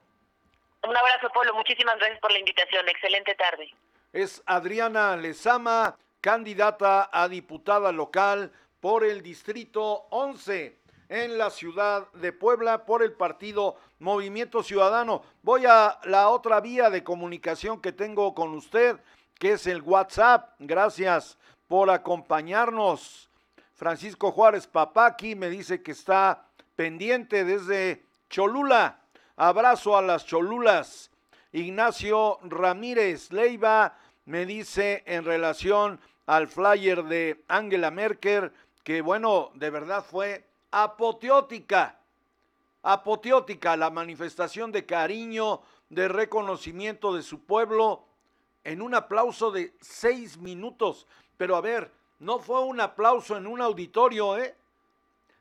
Speaker 8: Un abrazo, Polo. Muchísimas gracias por la invitación. Excelente tarde.
Speaker 6: Es Adriana Lezama, candidata a diputada local por el Distrito 11 en la ciudad de Puebla por el partido Movimiento Ciudadano. Voy a la otra vía de comunicación que tengo con usted, que es el WhatsApp. Gracias por acompañarnos. Francisco Juárez Papaki me dice que está pendiente desde Cholula. Abrazo a las Cholulas. Ignacio Ramírez Leiva me dice en relación al flyer de Angela Merkel que bueno, de verdad fue apoteótica, apoteótica la manifestación de cariño, de reconocimiento de su pueblo en un aplauso de seis minutos. Pero a ver, no fue un aplauso en un auditorio, ¿eh?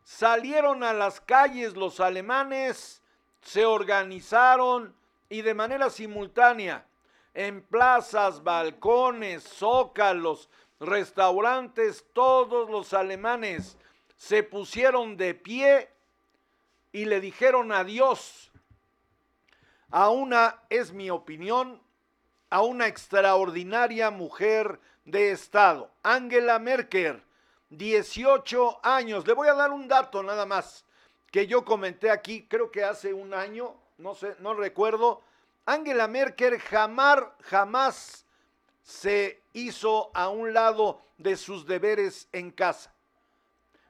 Speaker 6: Salieron a las calles los alemanes se organizaron y de manera simultánea en plazas, balcones, zócalos, restaurantes, todos los alemanes se pusieron de pie y le dijeron adiós a una, es mi opinión, a una extraordinaria mujer de Estado, Angela Merkel, 18 años. Le voy a dar un dato nada más que yo comenté aquí, creo que hace un año, no sé, no recuerdo, Angela Merkel jamás, jamás se hizo a un lado de sus deberes en casa.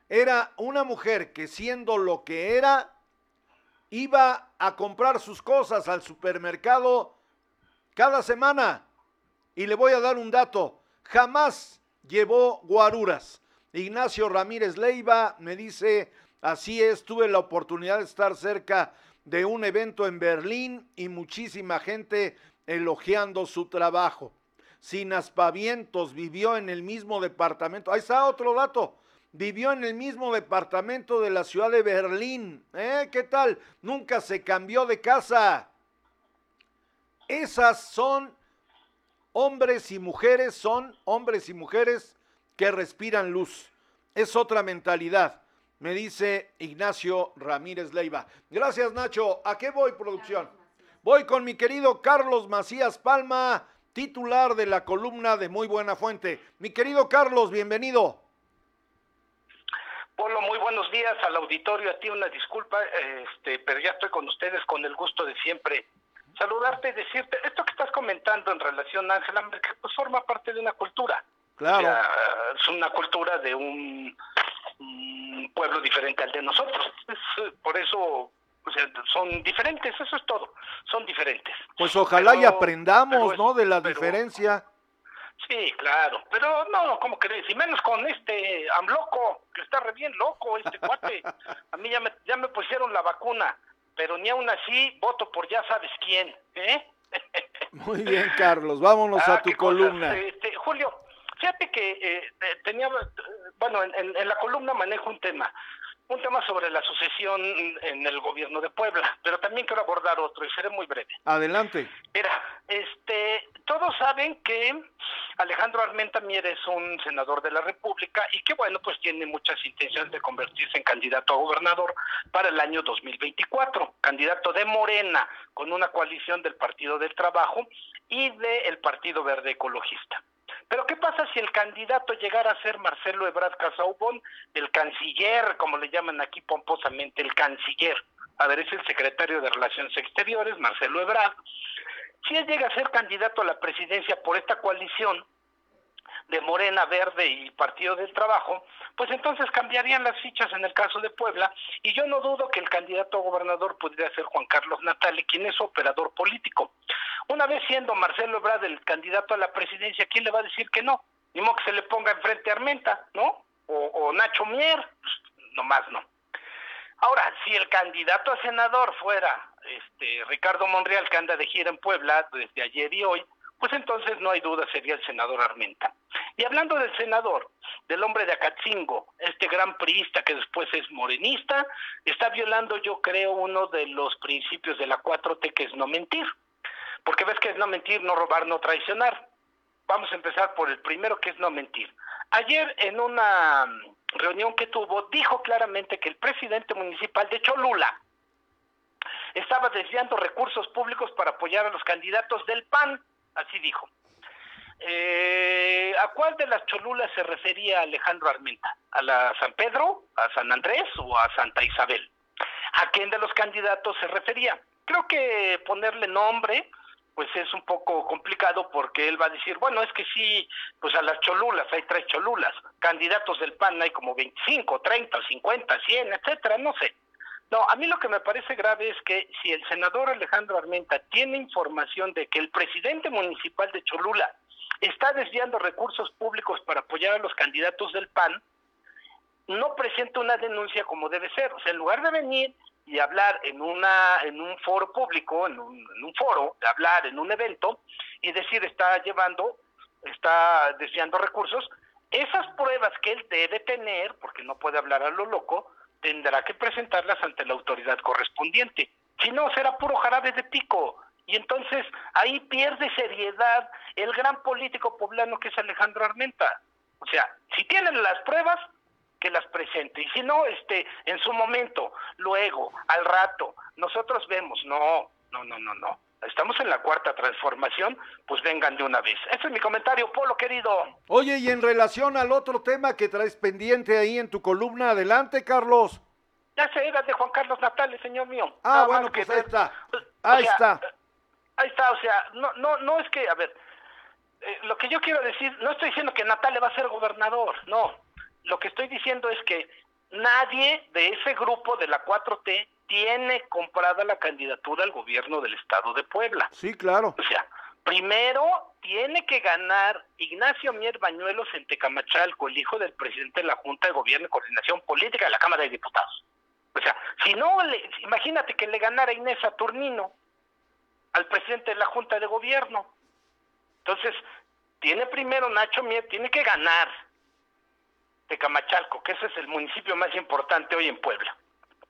Speaker 6: Era una mujer que siendo lo que era, iba a comprar sus cosas al supermercado cada semana. Y le voy a dar un dato, jamás llevó guaruras. Ignacio Ramírez Leiva me dice, Así es, tuve la oportunidad de estar cerca de un evento en Berlín y muchísima gente elogiando su trabajo. Sin aspavientos, vivió en el mismo departamento. Ahí está otro dato. Vivió en el mismo departamento de la ciudad de Berlín. ¿Eh? ¿Qué tal? Nunca se cambió de casa. Esas son hombres y mujeres son hombres y mujeres que respiran luz. Es otra mentalidad, me dice Ignacio Ramírez Leiva. Gracias Nacho. ¿A qué voy, producción? Voy con mi querido Carlos Macías Palma, titular de la columna de Muy Buena Fuente. Mi querido Carlos, bienvenido.
Speaker 9: Polo, muy buenos días al auditorio, a ti una disculpa, este, pero ya estoy con ustedes con el gusto de siempre. Saludarte y decirte, esto que estás comentando en relación a Ángela Merkel, pues forma parte de una cultura.
Speaker 6: Claro.
Speaker 9: es una cultura de un, pueblo diferente al de nosotros. por eso o sea, son diferentes, eso es todo, son diferentes.
Speaker 6: Pues ojalá y aprendamos, ¿no? De la diferencia.
Speaker 9: Sí, claro, pero no, ¿cómo crees? Y menos con este AMLOCO, que está re bien loco este cuate. A mí ya me, ya me pusieron la vacuna, pero ni aún así voto por ya sabes quién, ¿eh?
Speaker 6: Muy bien, Carlos, vámonos a ah, tu columna.
Speaker 9: Este, Julio, fíjate que eh, tenía, bueno, en la columna manejo un tema un tema sobre la sucesión en el gobierno de Puebla, pero también quiero abordar otro y seré muy breve.
Speaker 6: Adelante.
Speaker 9: Mira, este, todos saben que Alejandro Armenta Mier es un senador de la República y que bueno, pues tiene muchas intenciones de convertirse en candidato a gobernador para el año 2024, candidato de Morena con una coalición del Partido del Trabajo y del Partido Verde Ecologista. Pero ¿qué pasa si el candidato llegara a ser Marcelo Ebrard Casaubon, el canciller, como le llaman aquí pomposamente, el canciller? A ver, es el secretario de Relaciones Exteriores, Marcelo Ebrard. Si él llega a ser candidato a la presidencia por esta coalición, de Morena, Verde y Partido del Trabajo, pues entonces cambiarían las fichas en el caso de Puebla y yo no dudo que el candidato a gobernador podría ser Juan Carlos Natale, quien es operador político. Una vez siendo Marcelo Ebrard el candidato a la presidencia, ¿quién le va a decir que no? Ni modo que se le ponga enfrente a Armenta, ¿no? O, Nacho Mier, pues, nomás no. Ahora, si el candidato a senador fuera este Ricardo Monreal, que anda de gira en Puebla desde ayer y hoy, pues entonces no hay duda, sería el senador Armenta. Y hablando del senador, del hombre de Acatzingo, este gran priista que después es morenista, está violando yo creo uno de los principios de la 4T que es no mentir. Porque ves que es no mentir, no robar, no traicionar. Vamos a empezar por el primero que es no mentir. Ayer en una reunión que tuvo dijo claramente que el presidente municipal de Cholula estaba desviando recursos públicos para apoyar a los candidatos del PAN así dijo. Eh, ¿A cuál de las cholulas se refería Alejandro Armenta? ¿A la San Pedro, a San Andrés o a Santa Isabel? ¿A quién de los candidatos se refería? Creo que ponerle nombre pues es un poco complicado porque él va a decir, bueno, es que sí, pues a las cholulas, hay tres cholulas, candidatos del PAN hay como 25, 30, 50, 100, etcétera, no sé. No, a mí lo que me parece grave es que si el senador Alejandro Armenta tiene información de que el presidente municipal de Cholula está desviando recursos públicos para apoyar a los candidatos del PAN, no presenta una denuncia como debe ser. O sea, en lugar de venir y hablar en una en un foro público, en un, foro, hablar en un evento y decir está llevando, está desviando recursos, esas pruebas que él debe tener, porque no puede hablar a lo loco, tendrá que presentarlas ante la autoridad correspondiente. Si no, será puro jarabe de pico. Y entonces ahí pierde seriedad el gran político poblano que es Alejandro Armenta. O sea, si tienen las pruebas, que las presente. Y si no, este, en su momento, luego, al rato, nosotros vemos, no, no, no, no, no estamos en la cuarta transformación, pues vengan de una vez. Ese es mi comentario, Polo querido.
Speaker 6: Oye, y en relación al otro tema que traes pendiente ahí en tu columna, adelante, Carlos.
Speaker 9: Ya se era de Juan Carlos Natales, señor mío.
Speaker 6: Ah, bueno, pues ahí está. Ahí está.
Speaker 9: Ahí está, o sea, no, no, no es que, a ver, eh, lo que yo quiero decir, no estoy diciendo que Natale va a ser gobernador, no. Lo que estoy diciendo es que nadie de ese grupo de la 4T tiene comprada la candidatura al gobierno del estado de Puebla.
Speaker 6: Sí, claro.
Speaker 9: O sea, primero tiene que ganar Ignacio Mier Bañuelos en Tecamachalco, el hijo del presidente de la Junta de Gobierno y Coordinación Política de la Cámara de Diputados. O sea, si no, le, imagínate que le ganara Inés Saturnino al presidente de la Junta de Gobierno. Entonces, tiene primero Nacho Mier, tiene que ganar Tecamachalco, que ese es el municipio más importante hoy en Puebla.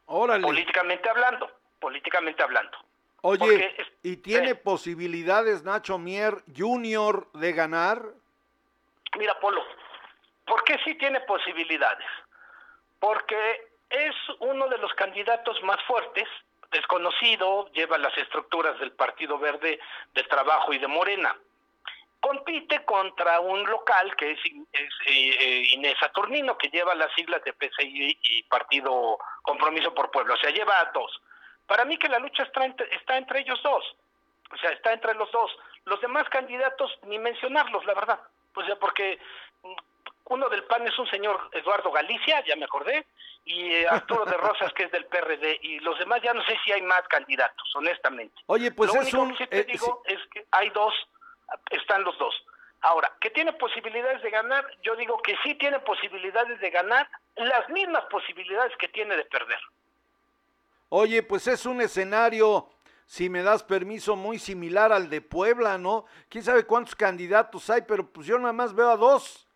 Speaker 9: Políticamente hablando, políticamente hablando.
Speaker 6: Oye, ¿y tiene posibilidades Nacho Mier Junior de ganar?
Speaker 9: Mira, Polo, ¿por qué sí tiene posibilidades? Porque es uno de los candidatos más fuertes, desconocido, lleva las estructuras del Partido Verde de Trabajo y de Morena. Compite contra un local que es, eh, eh, Inés Saturnino, que lleva las siglas de PCI y Partido Compromiso por Pueblo, o sea, lleva a dos. Para mí que la lucha está entre, está entre ellos dos, o sea, está entre los dos. Los demás candidatos, ni mencionarlos, la verdad, pues ya porque uno del PAN es un señor Eduardo Galicia, ya me acordé, y eh, Arturo de Rosas, que es del PRD, y los demás ya no sé si hay más candidatos, honestamente.
Speaker 6: Oye, pues
Speaker 9: Lo
Speaker 6: es
Speaker 9: único
Speaker 6: un...
Speaker 9: que sí te
Speaker 6: eh,
Speaker 9: digo es que hay dos, están los dos. Ahora, ¿que tiene posibilidades de ganar? Yo digo que sí tiene posibilidades de ganar, las mismas posibilidades que tiene de perder.
Speaker 6: Oye, pues es un escenario, si me das permiso, muy similar al de Puebla, ¿no? Quién sabe cuántos candidatos hay, pero pues yo nada más veo a dos.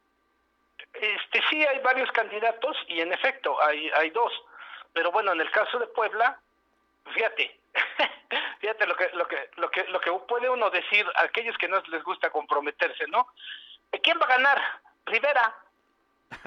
Speaker 9: Este, sí hay varios candidatos y en efecto hay, hay dos. Pero bueno, en el caso de Puebla, fíjate, fíjate lo que, lo que, lo que, lo que puede uno decir a aquellos que no les gusta comprometerse, ¿no? ¿Quién va a ganar? Rivera.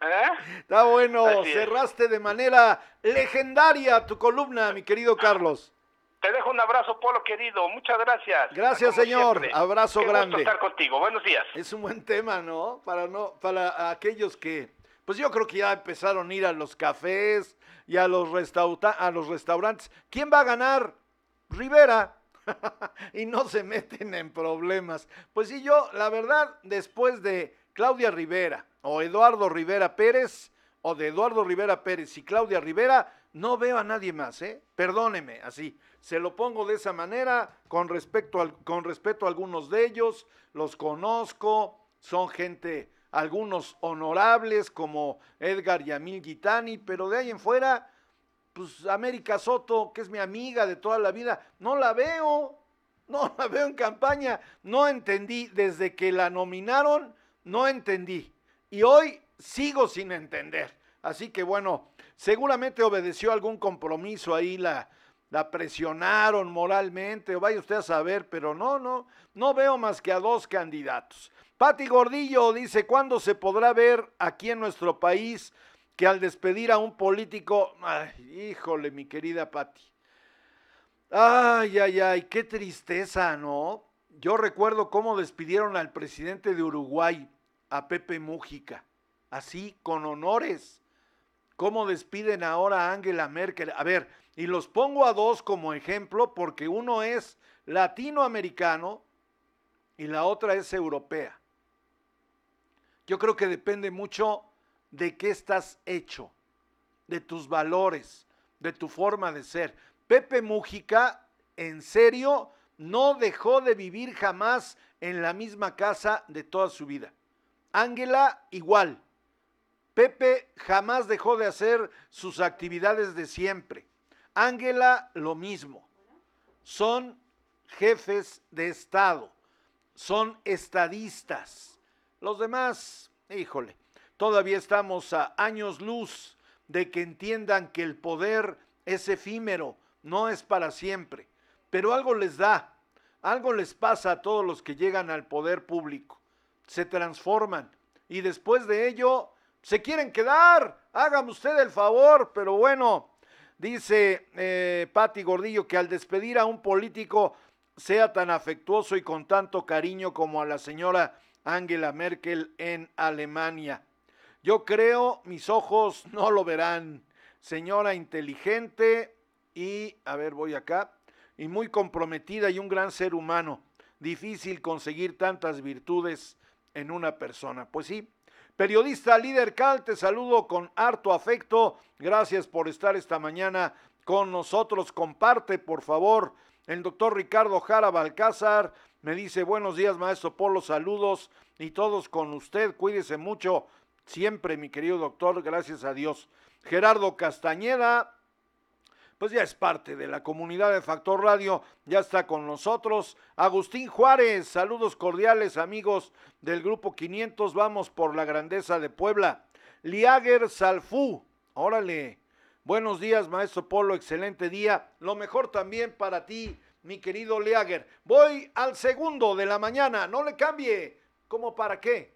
Speaker 9: ¿Eh?
Speaker 6: Está bueno,
Speaker 9: Así es.
Speaker 6: cerraste de manera legendaria tu columna, mi querido Carlos.
Speaker 9: Te dejo un abrazo, Polo querido. Muchas gracias.
Speaker 6: Gracias,
Speaker 9: Como
Speaker 6: señor.
Speaker 9: siempre.
Speaker 6: Abrazo
Speaker 9: Qué
Speaker 6: grande.
Speaker 9: Gusto estar contigo. Buenos días.
Speaker 6: Es un buen tema, ¿no? Para no, para aquellos que, pues yo creo que ya empezaron a ir a los cafés y a los, restauta- a los restaurantes. ¿Quién va a ganar? Rivera. y no se meten en problemas. Pues sí, yo, la verdad, después de Claudia Rivera o Eduardo Rivera Pérez, o de Eduardo Rivera Pérez y Claudia Rivera, no veo a nadie más, ¿eh? Perdóneme, así. Se lo pongo de esa manera, con respecto al, con respeto a algunos de ellos, los conozco, son gente, algunos honorables como Edgar Yamil Gitani, pero de ahí en fuera, pues América Soto, que es mi amiga de toda la vida, no la veo, no la veo en campaña, no entendí, desde que la nominaron, no entendí. Y hoy sigo sin entender. Así que bueno, seguramente obedeció algún compromiso ahí, la, la presionaron moralmente, o vaya usted a saber, pero no, no, no veo más que a dos candidatos. Pati Gordillo dice, ¿cuándo se podrá ver aquí en nuestro país que al despedir a un político, ay, híjole, mi querida Pati. Ay, ay, ay, qué tristeza, ¿no? Yo recuerdo cómo despidieron al presidente de Uruguay, a Pepe Mújica, así, con honores. ¿Cómo despiden ahora a Angela Merkel? A ver, y los pongo a dos como ejemplo porque uno es latinoamericano y la otra es europea. Yo creo que depende mucho de qué estás hecho, de tus valores, de tu forma de ser. Pepe Mújica, en serio, no dejó de vivir jamás en la misma casa de toda su vida. Ángela, igual. Pepe jamás dejó de hacer sus actividades de siempre. Ángela, lo mismo. Son jefes de Estado, son estadistas. Los demás, híjole, todavía estamos a años luz de que entiendan que el poder es efímero, no es para siempre. Pero algo les da, algo les pasa a todos los que llegan al poder público. Se transforman y después de ello se quieren quedar. Hágame usted el favor, pero bueno, dice eh, Gordillo que al despedir a un político sea tan afectuoso y con tanto cariño como a la señora Angela Merkel en Alemania. Yo creo, mis ojos no lo verán. Señora inteligente y, a ver, voy acá, y muy comprometida y un gran ser humano. Difícil conseguir tantas virtudes en una persona. Pues sí, periodista líder Cal, te saludo con harto afecto. Gracias por estar esta mañana con nosotros. Comparte, por favor. El doctor Ricardo Jara Balcázar me dice, buenos días, maestro Polo, saludos y todos con usted. Cuídese mucho siempre, mi querido doctor, gracias a Dios. Gerardo Castañeda, pues ya es parte de la comunidad de Factor Radio, ya está con nosotros. Agustín Juárez, saludos cordiales amigos del grupo 500, vamos por la grandeza de Puebla. Liager Salfú, órale, Buenos días, maestro Polo, excelente día. Lo mejor también para ti, mi querido Leager. Voy al segundo de la mañana, no le cambie. ¿Cómo para qué?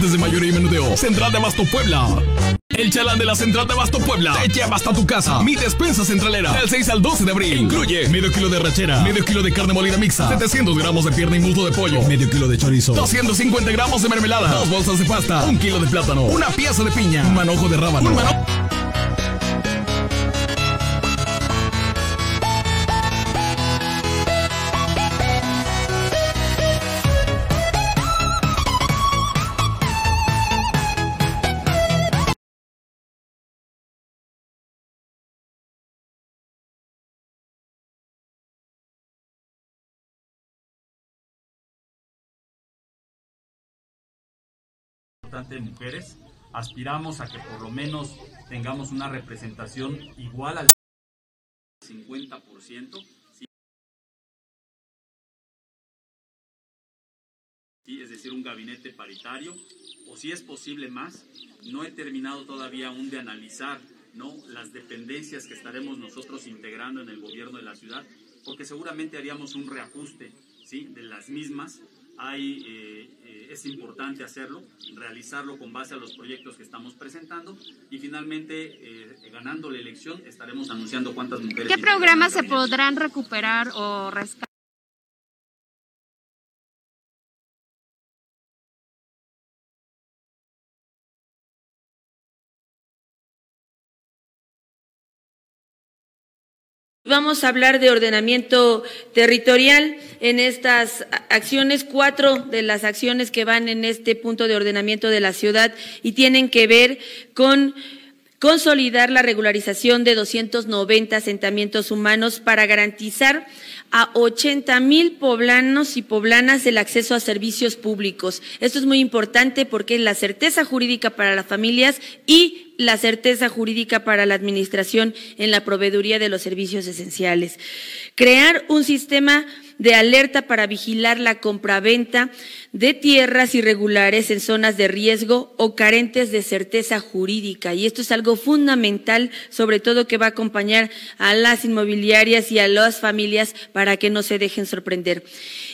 Speaker 7: de mayoría y menudeo. Central de Abasto Puebla. El chalán de la Central de Abasto Puebla te lleva hasta tu casa. Mi despensa centralera. Del 6 al 12 de abril. Incluye medio kilo de rachera, medio kilo de carne molida mixta, 700 gramos de pierna y muslo de pollo, medio kilo de chorizo, 250 gramos de mermelada, dos bolsas de pasta, un kilo de plátano, una pieza de piña, un manojo de rábano, un manojo
Speaker 10: de mujeres. Aspiramos a que por lo menos tengamos una representación igual al 50%. Sí, es decir, un gabinete paritario, o si es posible más. No he terminado todavía aún de analizar ¿no? las dependencias que estaremos nosotros integrando en el gobierno de la ciudad, porque seguramente haríamos un reajuste ¿sí? de las mismas hay, eh, eh, es importante hacerlo, realizarlo con base a los proyectos que estamos presentando y finalmente, eh, ganando la elección, estaremos anunciando cuántas mujeres...
Speaker 11: ¿Qué programas se podrán recuperar o rescatar?
Speaker 12: Vamos a hablar de ordenamiento territorial en estas acciones, cuatro de las acciones que van en este punto de ordenamiento de la ciudad y tienen que ver con consolidar la regularización de 290 asentamientos humanos para garantizar a 80 mil poblanos y poblanas el acceso a servicios públicos. Esto es muy importante porque es la certeza jurídica para las familias y la certeza jurídica para la administración en la proveeduría de los servicios esenciales. Crear un sistema de alerta para vigilar la compraventa de tierras irregulares en zonas de riesgo o carentes de certeza jurídica. Y esto es algo fundamental, sobre todo que va a acompañar a las inmobiliarias y a las familias para que no se dejen sorprender.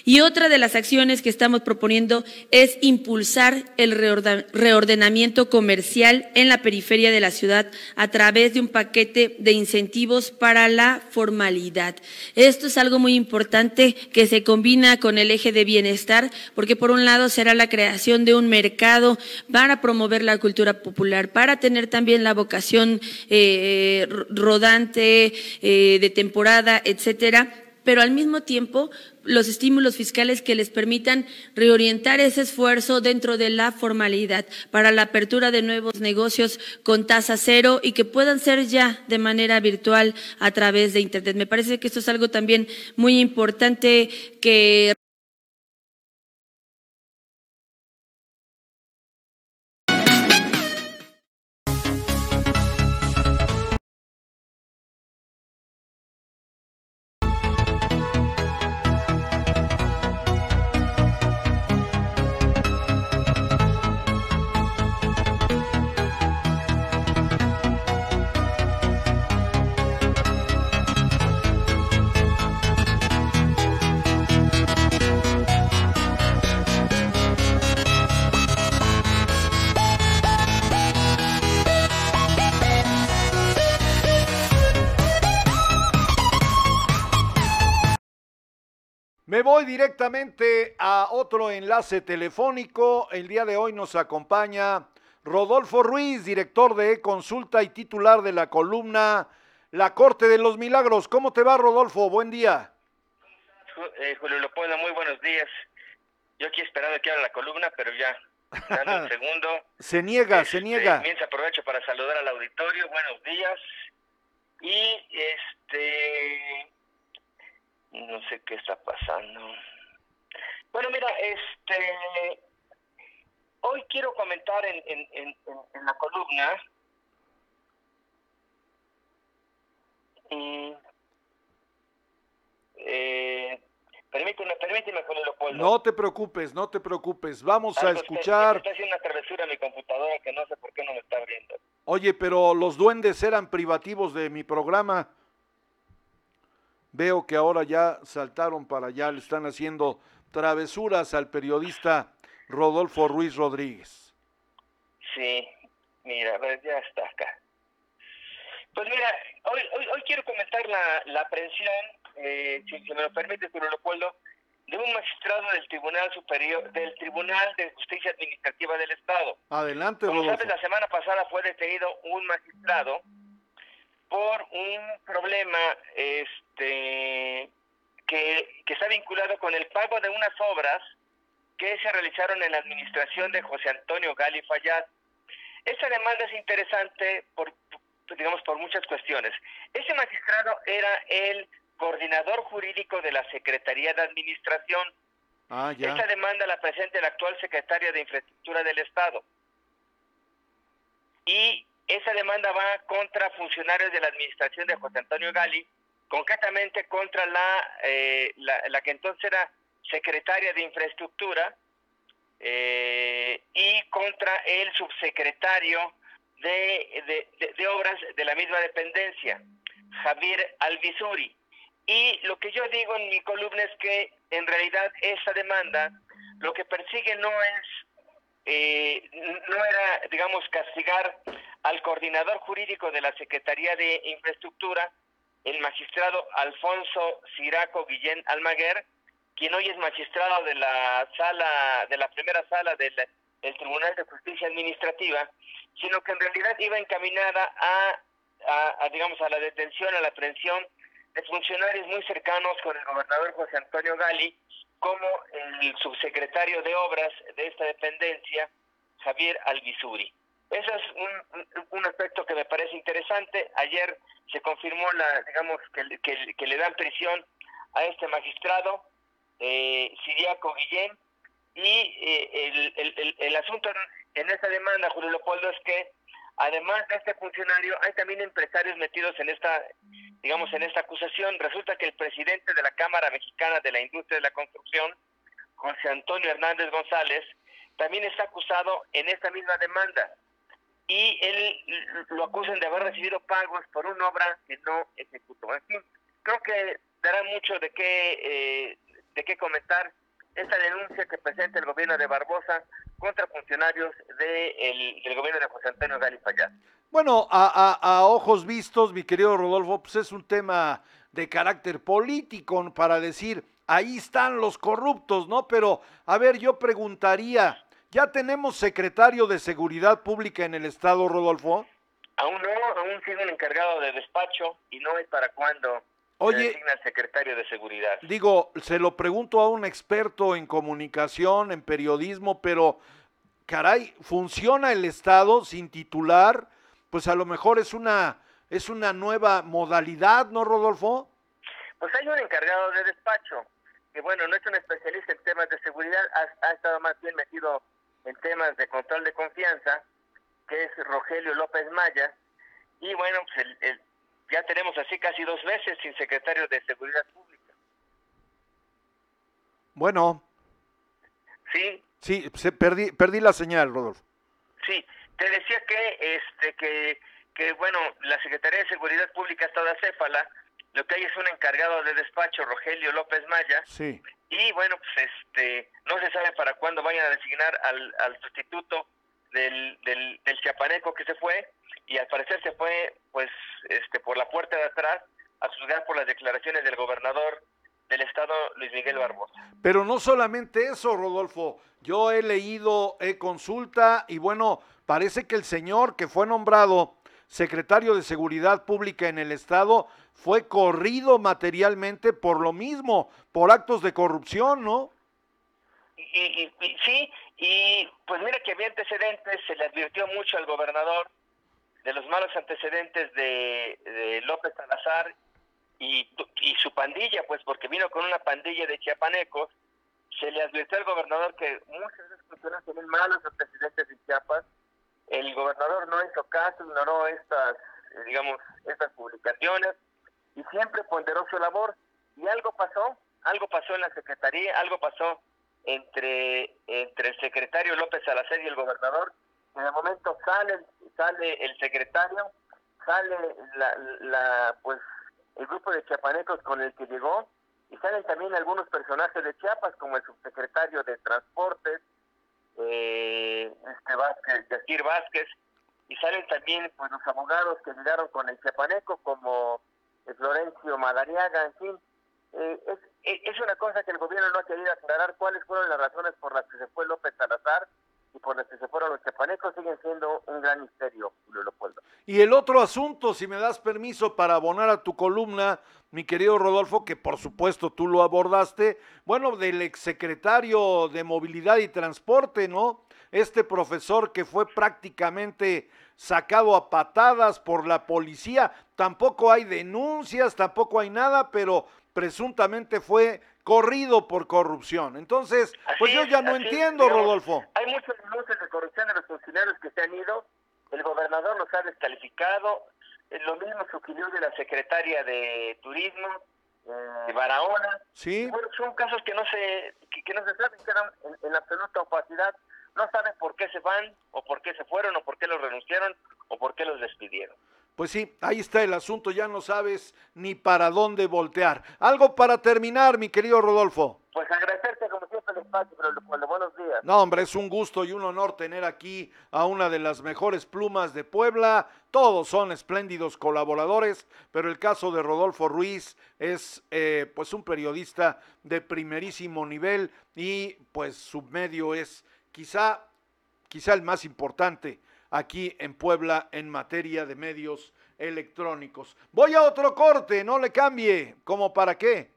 Speaker 12: Y otra de las acciones que estamos proponiendo es impulsar el reordenamiento comercial en la periferia de la ciudad a través de un paquete de incentivos para la formalidad. Esto es algo muy importante que se combina con el eje de bienestar, porque por un lado será la creación de un mercado para promover la cultura popular, para tener también la vocación eh, rodante, eh, de temporada, etcétera, pero al mismo tiempo los estímulos fiscales que les permitan reorientar ese esfuerzo dentro de la formalidad para la apertura de nuevos negocios con tasa cero y que puedan ser ya de manera virtual a través de Internet. Me parece que esto es algo también muy importante que
Speaker 6: Me voy directamente a otro enlace telefónico. El día de hoy nos acompaña Rodolfo Ruiz, director de Consulta y titular de la columna La Corte de los Milagros. ¿Cómo te va, Rodolfo? Buen día.
Speaker 13: Eh, Julio Leopoldo, muy buenos días. Yo aquí esperando que haga la columna, pero ya, dando un segundo.
Speaker 6: se niega, se
Speaker 13: Este,
Speaker 6: niega.
Speaker 13: Bien, aprovecho para saludar al auditorio. Buenos días. Y este no sé qué está pasando. Bueno, mira, este hoy quiero comentar en, en, en, en la columna y, eh, permíteme, permíteme, Julio Leopoldo.
Speaker 6: No te preocupes, no te preocupes. Vamos a
Speaker 13: está-
Speaker 6: escuchar.
Speaker 13: Está haciendo una travesura a mi computadora que no sé por qué no me está abriendo.
Speaker 6: Oye, pero los duendes eran privativos de mi programa. Veo que ahora ya saltaron para allá, le están haciendo travesuras al periodista Rodolfo Ruiz Rodríguez.
Speaker 13: Sí, mira, ver, ya está acá. Pues mira, hoy, hoy, hoy quiero comentar la, la aprehensión, eh, si, si me lo permite, Julio Leopoldo, de un magistrado del Tribunal Superior, del Tribunal de Justicia Administrativa del Estado.
Speaker 6: Adelante,
Speaker 13: Como
Speaker 6: Rodolfo.
Speaker 13: sabes, la semana pasada fue detenido un magistrado por un problema este que, que está vinculado con el pago de unas obras que se realizaron en la administración de José Antonio Gali Fayad. Esta demanda es interesante por, digamos, por muchas cuestiones. Ese magistrado era el coordinador jurídico de la Secretaría de Administración.
Speaker 6: Ah, ya.
Speaker 13: Esta demanda la presenta el actual secretario de Infraestructura del Estado. Y esa demanda va contra funcionarios de la administración de José Antonio Gali, concretamente contra la, eh, la, que entonces era secretaria de Infraestructura eh, y contra el subsecretario de, de, de- de Obras de la misma dependencia, Javier Alvisuri. Y lo que yo digo en mi columna es que en realidad esa demanda lo que persigue no es, eh, no era, digamos, castigar al coordinador jurídico de la Secretaría de Infraestructura, el magistrado Alfonso Ciraco Guillén Almaguer, quien hoy es magistrado de la sala, de la primera sala del, del Tribunal de Justicia Administrativa, sino que en realidad iba encaminada a, a, a, digamos, a la detención, a la aprehensión de funcionarios muy cercanos con el gobernador José Antonio Gali, como el subsecretario de Obras de esta dependencia, Javier Alvisuri. Ese es un, aspecto que me parece interesante. Ayer se confirmó, la, digamos, que, que, le dan prisión a este magistrado, eh, Siriaco Guillén, y eh, el, el, asunto en esta demanda, Julio Leopoldo, es que además de este funcionario, hay también empresarios metidos en esta, digamos, en esta acusación. Resulta que el presidente de la Cámara Mexicana de la Industria de la Construcción, José Antonio Hernández González, también está acusado en esta misma demanda y él lo acusan de haber recibido pagos por una obra que no ejecutó. En fin, creo que dará mucho de qué, eh, de qué comentar esta denuncia que presenta el gobierno de Barbosa contra funcionarios de del gobierno de José Antonio Gali
Speaker 6: Bueno, a, a, a, ojos vistos, mi querido Rodolfo, pues es un tema de carácter político para decir, ahí están los corruptos, ¿no? Pero, a ver, yo preguntaría, ¿Ya tenemos secretario de Seguridad Pública en el Estado, Rodolfo?
Speaker 13: Aún no, aún sigue un encargado de despacho y no es para cuándo Oye, se designa el secretario de Seguridad.
Speaker 6: Digo, se lo pregunto a un experto en comunicación, en periodismo, pero caray, ¿funciona el Estado sin titular? Pues a lo mejor es una, es una nueva modalidad, ¿no, Rodolfo?
Speaker 13: Pues hay un encargado de despacho, que bueno, no es un especialista en temas de seguridad, ha estado más bien metido en temas de control de confianza, que es Rogelio López Maya, y bueno, pues ya tenemos así casi dos veces sin secretario de Seguridad Pública.
Speaker 6: Bueno.
Speaker 13: Sí.
Speaker 6: Sí, se perdí, perdí la señal, Rodolfo.
Speaker 13: Sí, te decía que, este, que, que bueno, la Secretaría de Seguridad Pública ha estado acéfala, lo que hay es un encargado de despacho, Rogelio López Maya,
Speaker 6: sí.
Speaker 13: y bueno, pues este, no se sabe para cuándo vayan a designar al, al sustituto del, del, del chiapaneco que se fue, y al parecer se fue pues este por la puerta de atrás a juzgar por las declaraciones del gobernador del estado Luis Miguel Barbosa.
Speaker 6: Pero no solamente eso, Rodolfo, yo he leído he consulta y bueno, parece que el señor que fue nombrado secretario de Seguridad Pública en el estado fue corrido materialmente por lo mismo, por actos de corrupción, ¿no?
Speaker 13: Y, sí, y pues mira que había antecedentes, se le advirtió mucho al gobernador de los malos antecedentes de, López Salazar y, su pandilla, pues porque vino con una pandilla de chiapanecos, se le advirtió al gobernador que muchas esas personas tienen malos antecedentes en Chiapas, el gobernador no hizo caso, ignoró estas, digamos, estas publicaciones, y siempre ponderó su labor. Y algo pasó, algo pasó en la Secretaría, algo pasó entre, entre el secretario López Salazar y el gobernador. En el momento sale, sale el secretario, sale la, la, pues el grupo de chiapanecos con el que llegó, y salen también algunos personajes de Chiapas, como el subsecretario de Transportes, eh, este Vázquez, Yacir Vázquez, y salen también pues los abogados que llegaron con el chiapaneco, como Florencio Madariaga, en fin. Eh, es, es una cosa que el gobierno no ha querido aclarar cuáles fueron las razones por las que se fue López Salazar y por las que se fueron los chapanecos, siguen siendo un gran misterio, Julio Leopoldo.
Speaker 6: Y el otro asunto, si me das permiso para abonar a tu columna, mi querido Rodolfo, que por supuesto tú lo abordaste, bueno, del exsecretario de Movilidad y Transporte, ¿no? Este profesor que fue prácticamente sacado a patadas por la policía. Tampoco hay denuncias, tampoco hay nada, pero presuntamente fue corrido por corrupción. Entonces, pues yo ya no entiendo, Rodolfo.
Speaker 13: Hay muchas denuncias de corrupción de los funcionarios que se han ido, el gobernador los ha descalificado, eh, lo mismo sugirió de la secretaria de Turismo, de Barahona.
Speaker 6: Sí.
Speaker 13: Bueno, son casos que no se, que, no se saben, quedan en, en absoluta opacidad no saben por qué se van, o por qué se fueron, o por qué los renunciaron, o por qué los despidieron.
Speaker 6: Pues sí, ahí está el asunto, ya no sabes ni para dónde voltear. Algo para terminar, mi querido Rodolfo.
Speaker 13: Pues agradecerte como siempre el espacio, pero buenos días.
Speaker 6: No, hombre, es un gusto y un honor tener aquí a una de las mejores plumas de Puebla. Todos son espléndidos colaboradores, pero el caso de Rodolfo Ruiz es eh, pues un periodista de primerísimo nivel y pues su medio es quizá, quizá el más importante aquí en Puebla en materia de medios electrónicos. Voy a otro corte, no le cambie, ¿como para qué?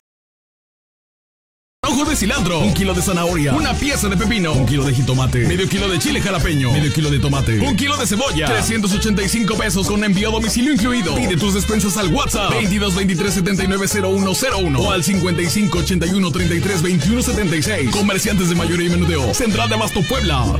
Speaker 7: de cilantro, un kilo de zanahoria, una pieza de pepino, un kilo de jitomate, medio kilo de chile jalapeño, medio kilo de tomate, un kilo de cebolla, 385 pesos con envío a domicilio incluido. Pide tus despensas al WhatsApp 22 23 79 0101 o al 55 81 33 21 76. Comerciantes de mayoría y menudeo. Central de Abasto Puebla.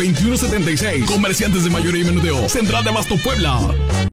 Speaker 7: 33 21 76. Comerciantes de mayoría y menudeo. Central de Abasto Puebla.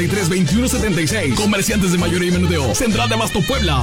Speaker 7: 33 21 76. Comerciantes de mayoría y menudeo. Central de Abasto Puebla.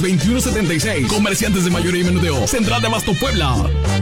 Speaker 7: 21 76. Comerciantes de mayoría y menudeo. Central de Abasto Puebla.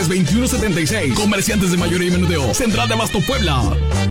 Speaker 7: 21 76. Comerciantes de mayoría y menudeo. Central de Abasto Puebla.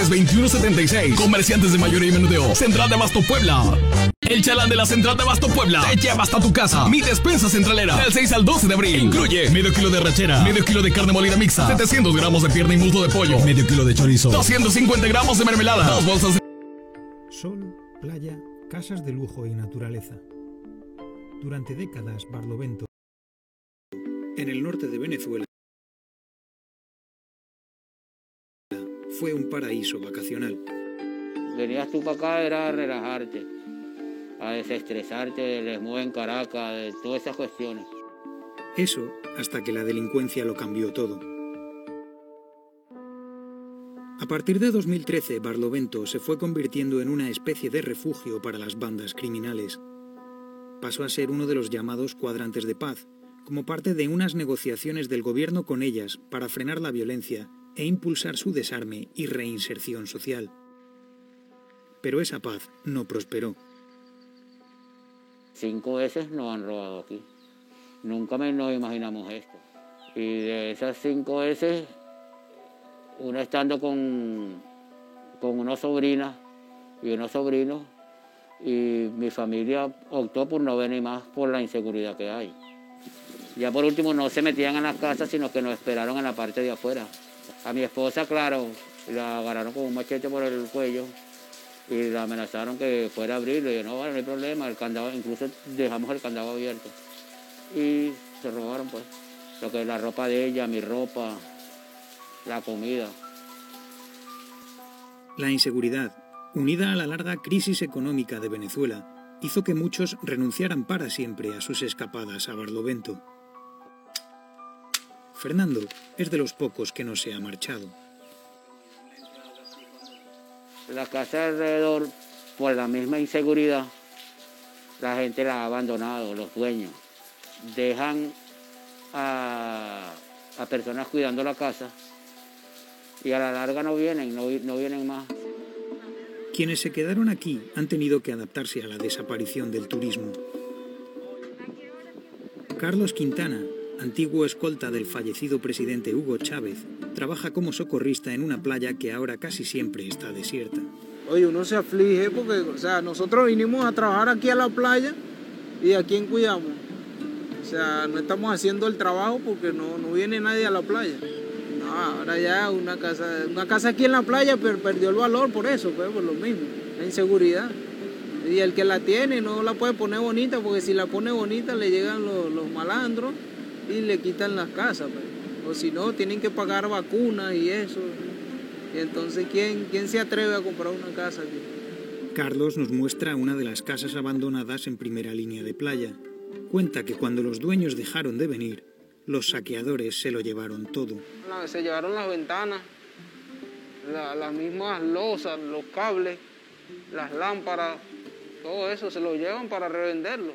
Speaker 7: 21 76. Comerciantes de mayoría y menudeo. Central de Abasto Puebla. El chalán de la Central de Abasto Puebla te lleva hasta tu casa. Mi despensa centralera. Del 6 al 12 de abril. Incluye medio kilo de rachera, medio kilo de carne molida mixta, 700 gramos de pierna y muslo de pollo, medio kilo de chorizo, 250 gramos de mermelada, dos bolsas de...
Speaker 14: Sol, playa, casas de lujo y naturaleza. Durante décadas, Barlovento, en el norte de Venezuela, fue un paraíso vacacional.
Speaker 15: Venías tú para acá era a relajarte, a desestresarte del esmo en Caracas, de todas esas cuestiones.
Speaker 14: Eso hasta que la delincuencia lo cambió todo. A partir de 2013, Barlovento se fue convirtiendo en una especie de refugio para las bandas criminales. Pasó a ser uno de los llamados cuadrantes de paz, como parte de unas negociaciones del gobierno con ellas para frenar la violencia e impulsar su desarme y reinserción social. Pero esa paz no prosperó.
Speaker 15: Cinco veces nos han robado aquí. Nunca nos imaginamos esto. Y de esas cinco veces, una estando con, con una sobrina y unos sobrinos, y mi familia optó por no venir más por la inseguridad que hay. Ya por último no se metían en las casas, sino que nos esperaron en la parte de afuera. A mi esposa, claro, la agarraron con un machete por el cuello y la amenazaron que fuera a abrir. Le dije, no, no hay problema, el candado, incluso dejamos el candado abierto. Y se robaron, pues, lo que es la ropa de ella, mi ropa, la comida.
Speaker 14: La inseguridad, unida a la larga crisis económica de Venezuela, hizo que muchos renunciaran para siempre a sus escapadas a Barlovento. Fernando es de los pocos que no se ha marchado.
Speaker 15: La casa alrededor, por la misma inseguridad, la gente la ha abandonado, los dueños. Dejan a, a personas cuidando la casa y a la larga no vienen, no, no vienen más.
Speaker 14: Quienes se quedaron aquí han tenido que adaptarse a la desaparición del turismo. Carlos Quintana, antiguo escolta del fallecido presidente Hugo Chávez, trabaja como socorrista en una playa que ahora casi siempre está desierta.
Speaker 16: Oye, uno se aflige porque, o sea, nosotros vinimos a trabajar aquí a la playa y a quién cuidamos. O sea, no estamos haciendo el trabajo porque no, no viene nadie a la playa. ahora ya una casa, una casa aquí en la playa pero perdió el valor por eso, pues por lo mismo, la inseguridad. Y el que la tiene no la puede poner bonita porque si la pone bonita le llegan los, los malandros y le quitan las casas. Pues. O si no, tienen que pagar vacunas y eso. Y entonces, ¿quién, ¿quién se atreve a comprar una casa aquí?
Speaker 14: Carlos nos muestra una de las casas abandonadas en primera línea de playa. Cuenta que cuando los dueños dejaron de venir, los saqueadores se lo llevaron todo.
Speaker 16: Se llevaron las ventanas, las mismas losas, los cables, las lámparas, todo eso se lo llevan para revenderlo.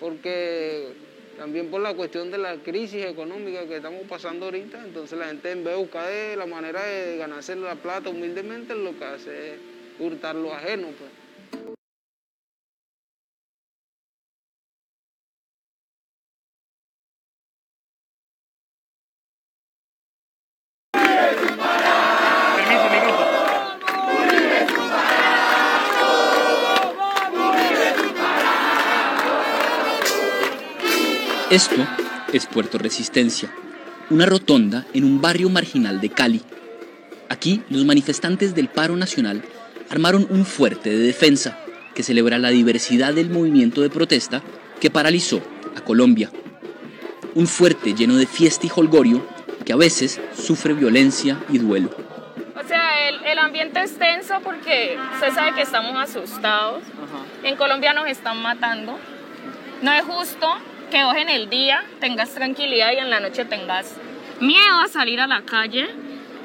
Speaker 16: Porque también por la cuestión de la crisis económica que estamos pasando ahorita, entonces la gente en vez de buscar la manera de ganarse la plata humildemente, lo que hace es hurtar lo ajeno. Pues.
Speaker 17: Esto es Puerto Resistencia, una rotonda en un barrio marginal de Cali. Aquí los manifestantes del paro nacional armaron un fuerte de defensa que celebra la diversidad del movimiento de protesta que paralizó a Colombia. Un fuerte lleno de fiesta y holgorio que a veces sufre violencia y duelo.
Speaker 11: O sea, el, ambiente es tenso porque se sabe que estamos asustados. En Colombia nos están matando. No es justo que hoy en el día tengas tranquilidad y en la noche tengas miedo a salir a la calle,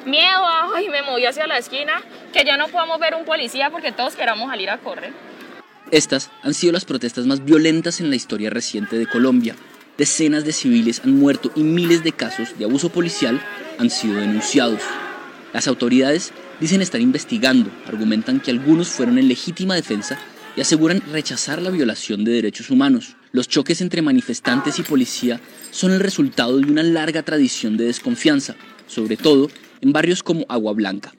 Speaker 11: miedo a, ay, me moví hacia la esquina, que ya no podamos ver un policía porque todos queramos salir a correr.
Speaker 17: Estas han sido las protestas más violentas en la historia reciente de Colombia. Decenas de civiles han muerto y miles de casos de abuso policial han sido denunciados. Las autoridades dicen estar investigando, argumentan que algunos fueron en legítima defensa y aseguran rechazar la violación de derechos humanos. Los choques entre manifestantes y policía son el resultado de una larga tradición de desconfianza, sobre todo en barrios como Agua Blanca,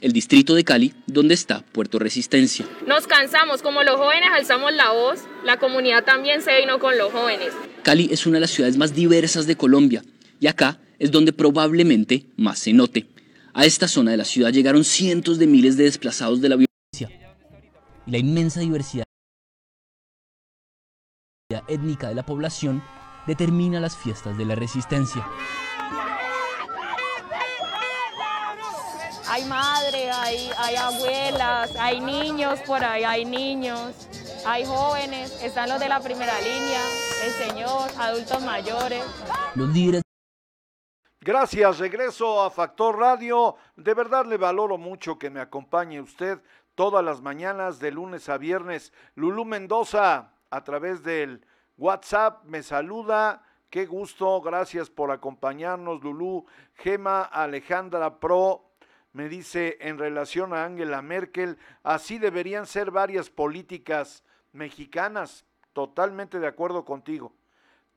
Speaker 17: el distrito de Cali, donde está Puerto Resistencia.
Speaker 11: Nos cansamos, como los jóvenes alzamos la voz, la comunidad también se vino con los jóvenes.
Speaker 17: Cali es una de las ciudades más diversas de Colombia y acá es donde probablemente más se note. A esta zona de la ciudad llegaron cientos de miles de desplazados de la violencia y la inmensa diversidad étnica de la población determina las fiestas de la resistencia.
Speaker 11: Hay madre, hay, hay abuelas, hay niños por ahí, hay niños, hay jóvenes, están los de la primera línea, el señor, adultos mayores.
Speaker 17: Los líderes
Speaker 6: Gracias, regreso a Factor Radio. De verdad le valoro mucho que me acompañe usted todas las mañanas de lunes a viernes. Lulú Mendoza, a través del WhatsApp me saluda. Qué gusto, gracias por acompañarnos, Lulú. Gema Alejandra Pro me dice en relación a Angela Merkel, así deberían ser varias políticas mexicanas. Totalmente de acuerdo contigo.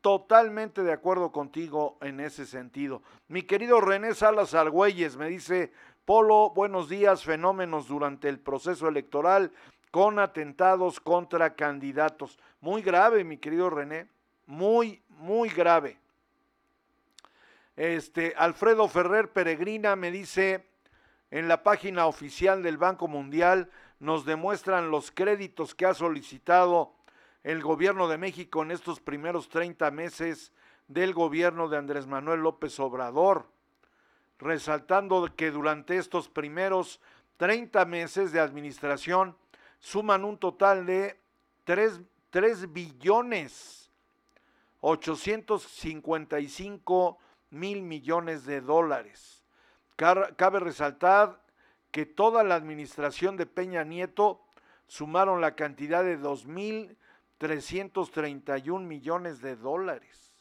Speaker 6: Totalmente de acuerdo contigo en ese sentido. Mi querido René Salas Argüelles me dice, Polo, buenos días, fenómenos durante el proceso electoral con atentados contra candidatos. Muy grave, mi querido René, muy, muy grave. Este, Alfredo Ferrer Peregrina me dice, en la página oficial del Banco Mundial nos demuestran los créditos que ha solicitado el gobierno de México en estos primeros 30 meses del gobierno de Andrés Manuel López Obrador, resaltando que durante estos primeros 30 meses de administración suman un total de 3, billones 855 mil millones de dólares. Cabe resaltar que toda la administración de Peña Nieto sumaron la cantidad de 2.331 millones de dólares.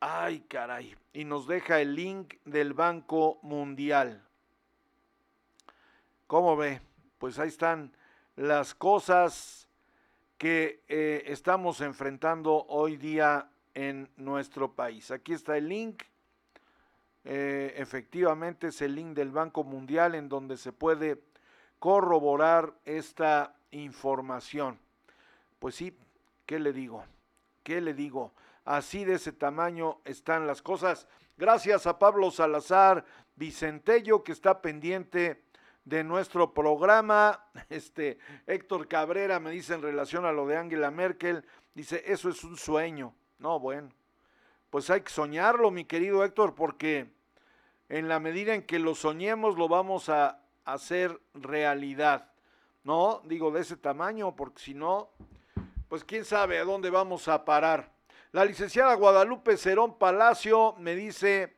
Speaker 6: Ay, caray. Y nos deja el link del Banco Mundial. ¿Cómo ve? Pues ahí están las cosas que eh, estamos enfrentando hoy día en nuestro país. Aquí está el link. Eh, efectivamente es el link del Banco Mundial en donde se puede corroborar esta información. Pues sí, ¿qué le digo? ¿Qué le digo? Así de ese tamaño están las cosas. Gracias a Pablo Salazar Vicentello que está pendiente de nuestro programa. Este Héctor Cabrera me dice en relación a lo de Angela Merkel, dice, eso es un sueño. No, bueno, pues hay que soñarlo, mi querido Héctor, porque en la medida en que lo soñemos lo vamos a hacer realidad. No, digo de ese tamaño, porque si no, pues quién sabe a dónde vamos a parar. La licenciada Guadalupe Cerón Palacio me dice,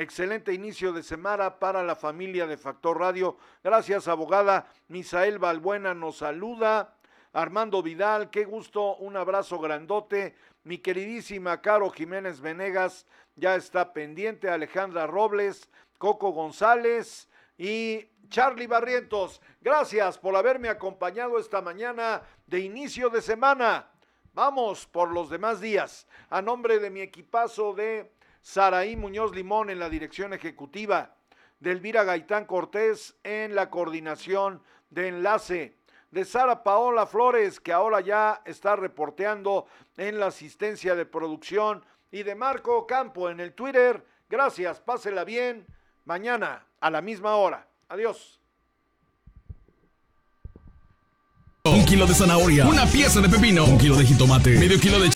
Speaker 6: excelente inicio de semana para la familia de Factor Radio. Gracias, abogada. Misael Balbuena nos saluda. Armando Vidal, qué gusto, un abrazo grandote. Mi queridísima Caro Jiménez Venegas ya está pendiente. Alejandra Robles, Coco González y Charlie Barrientos. Gracias por haberme acompañado esta mañana de inicio de semana. Vamos por los demás días. A nombre de mi equipazo de Saraí Muñoz Limón en la dirección ejecutiva, de Elvira Gaitán Cortés en la coordinación de enlace, de Sara Paola Flores, que ahora ya está reporteando en la asistencia de producción, y de Marco Campo en el Twitter. Gracias, pásela bien. Mañana a la misma hora. Adiós.
Speaker 7: Un kilo de zanahoria, una pieza de pepino, un kilo de jitomate, medio kilo de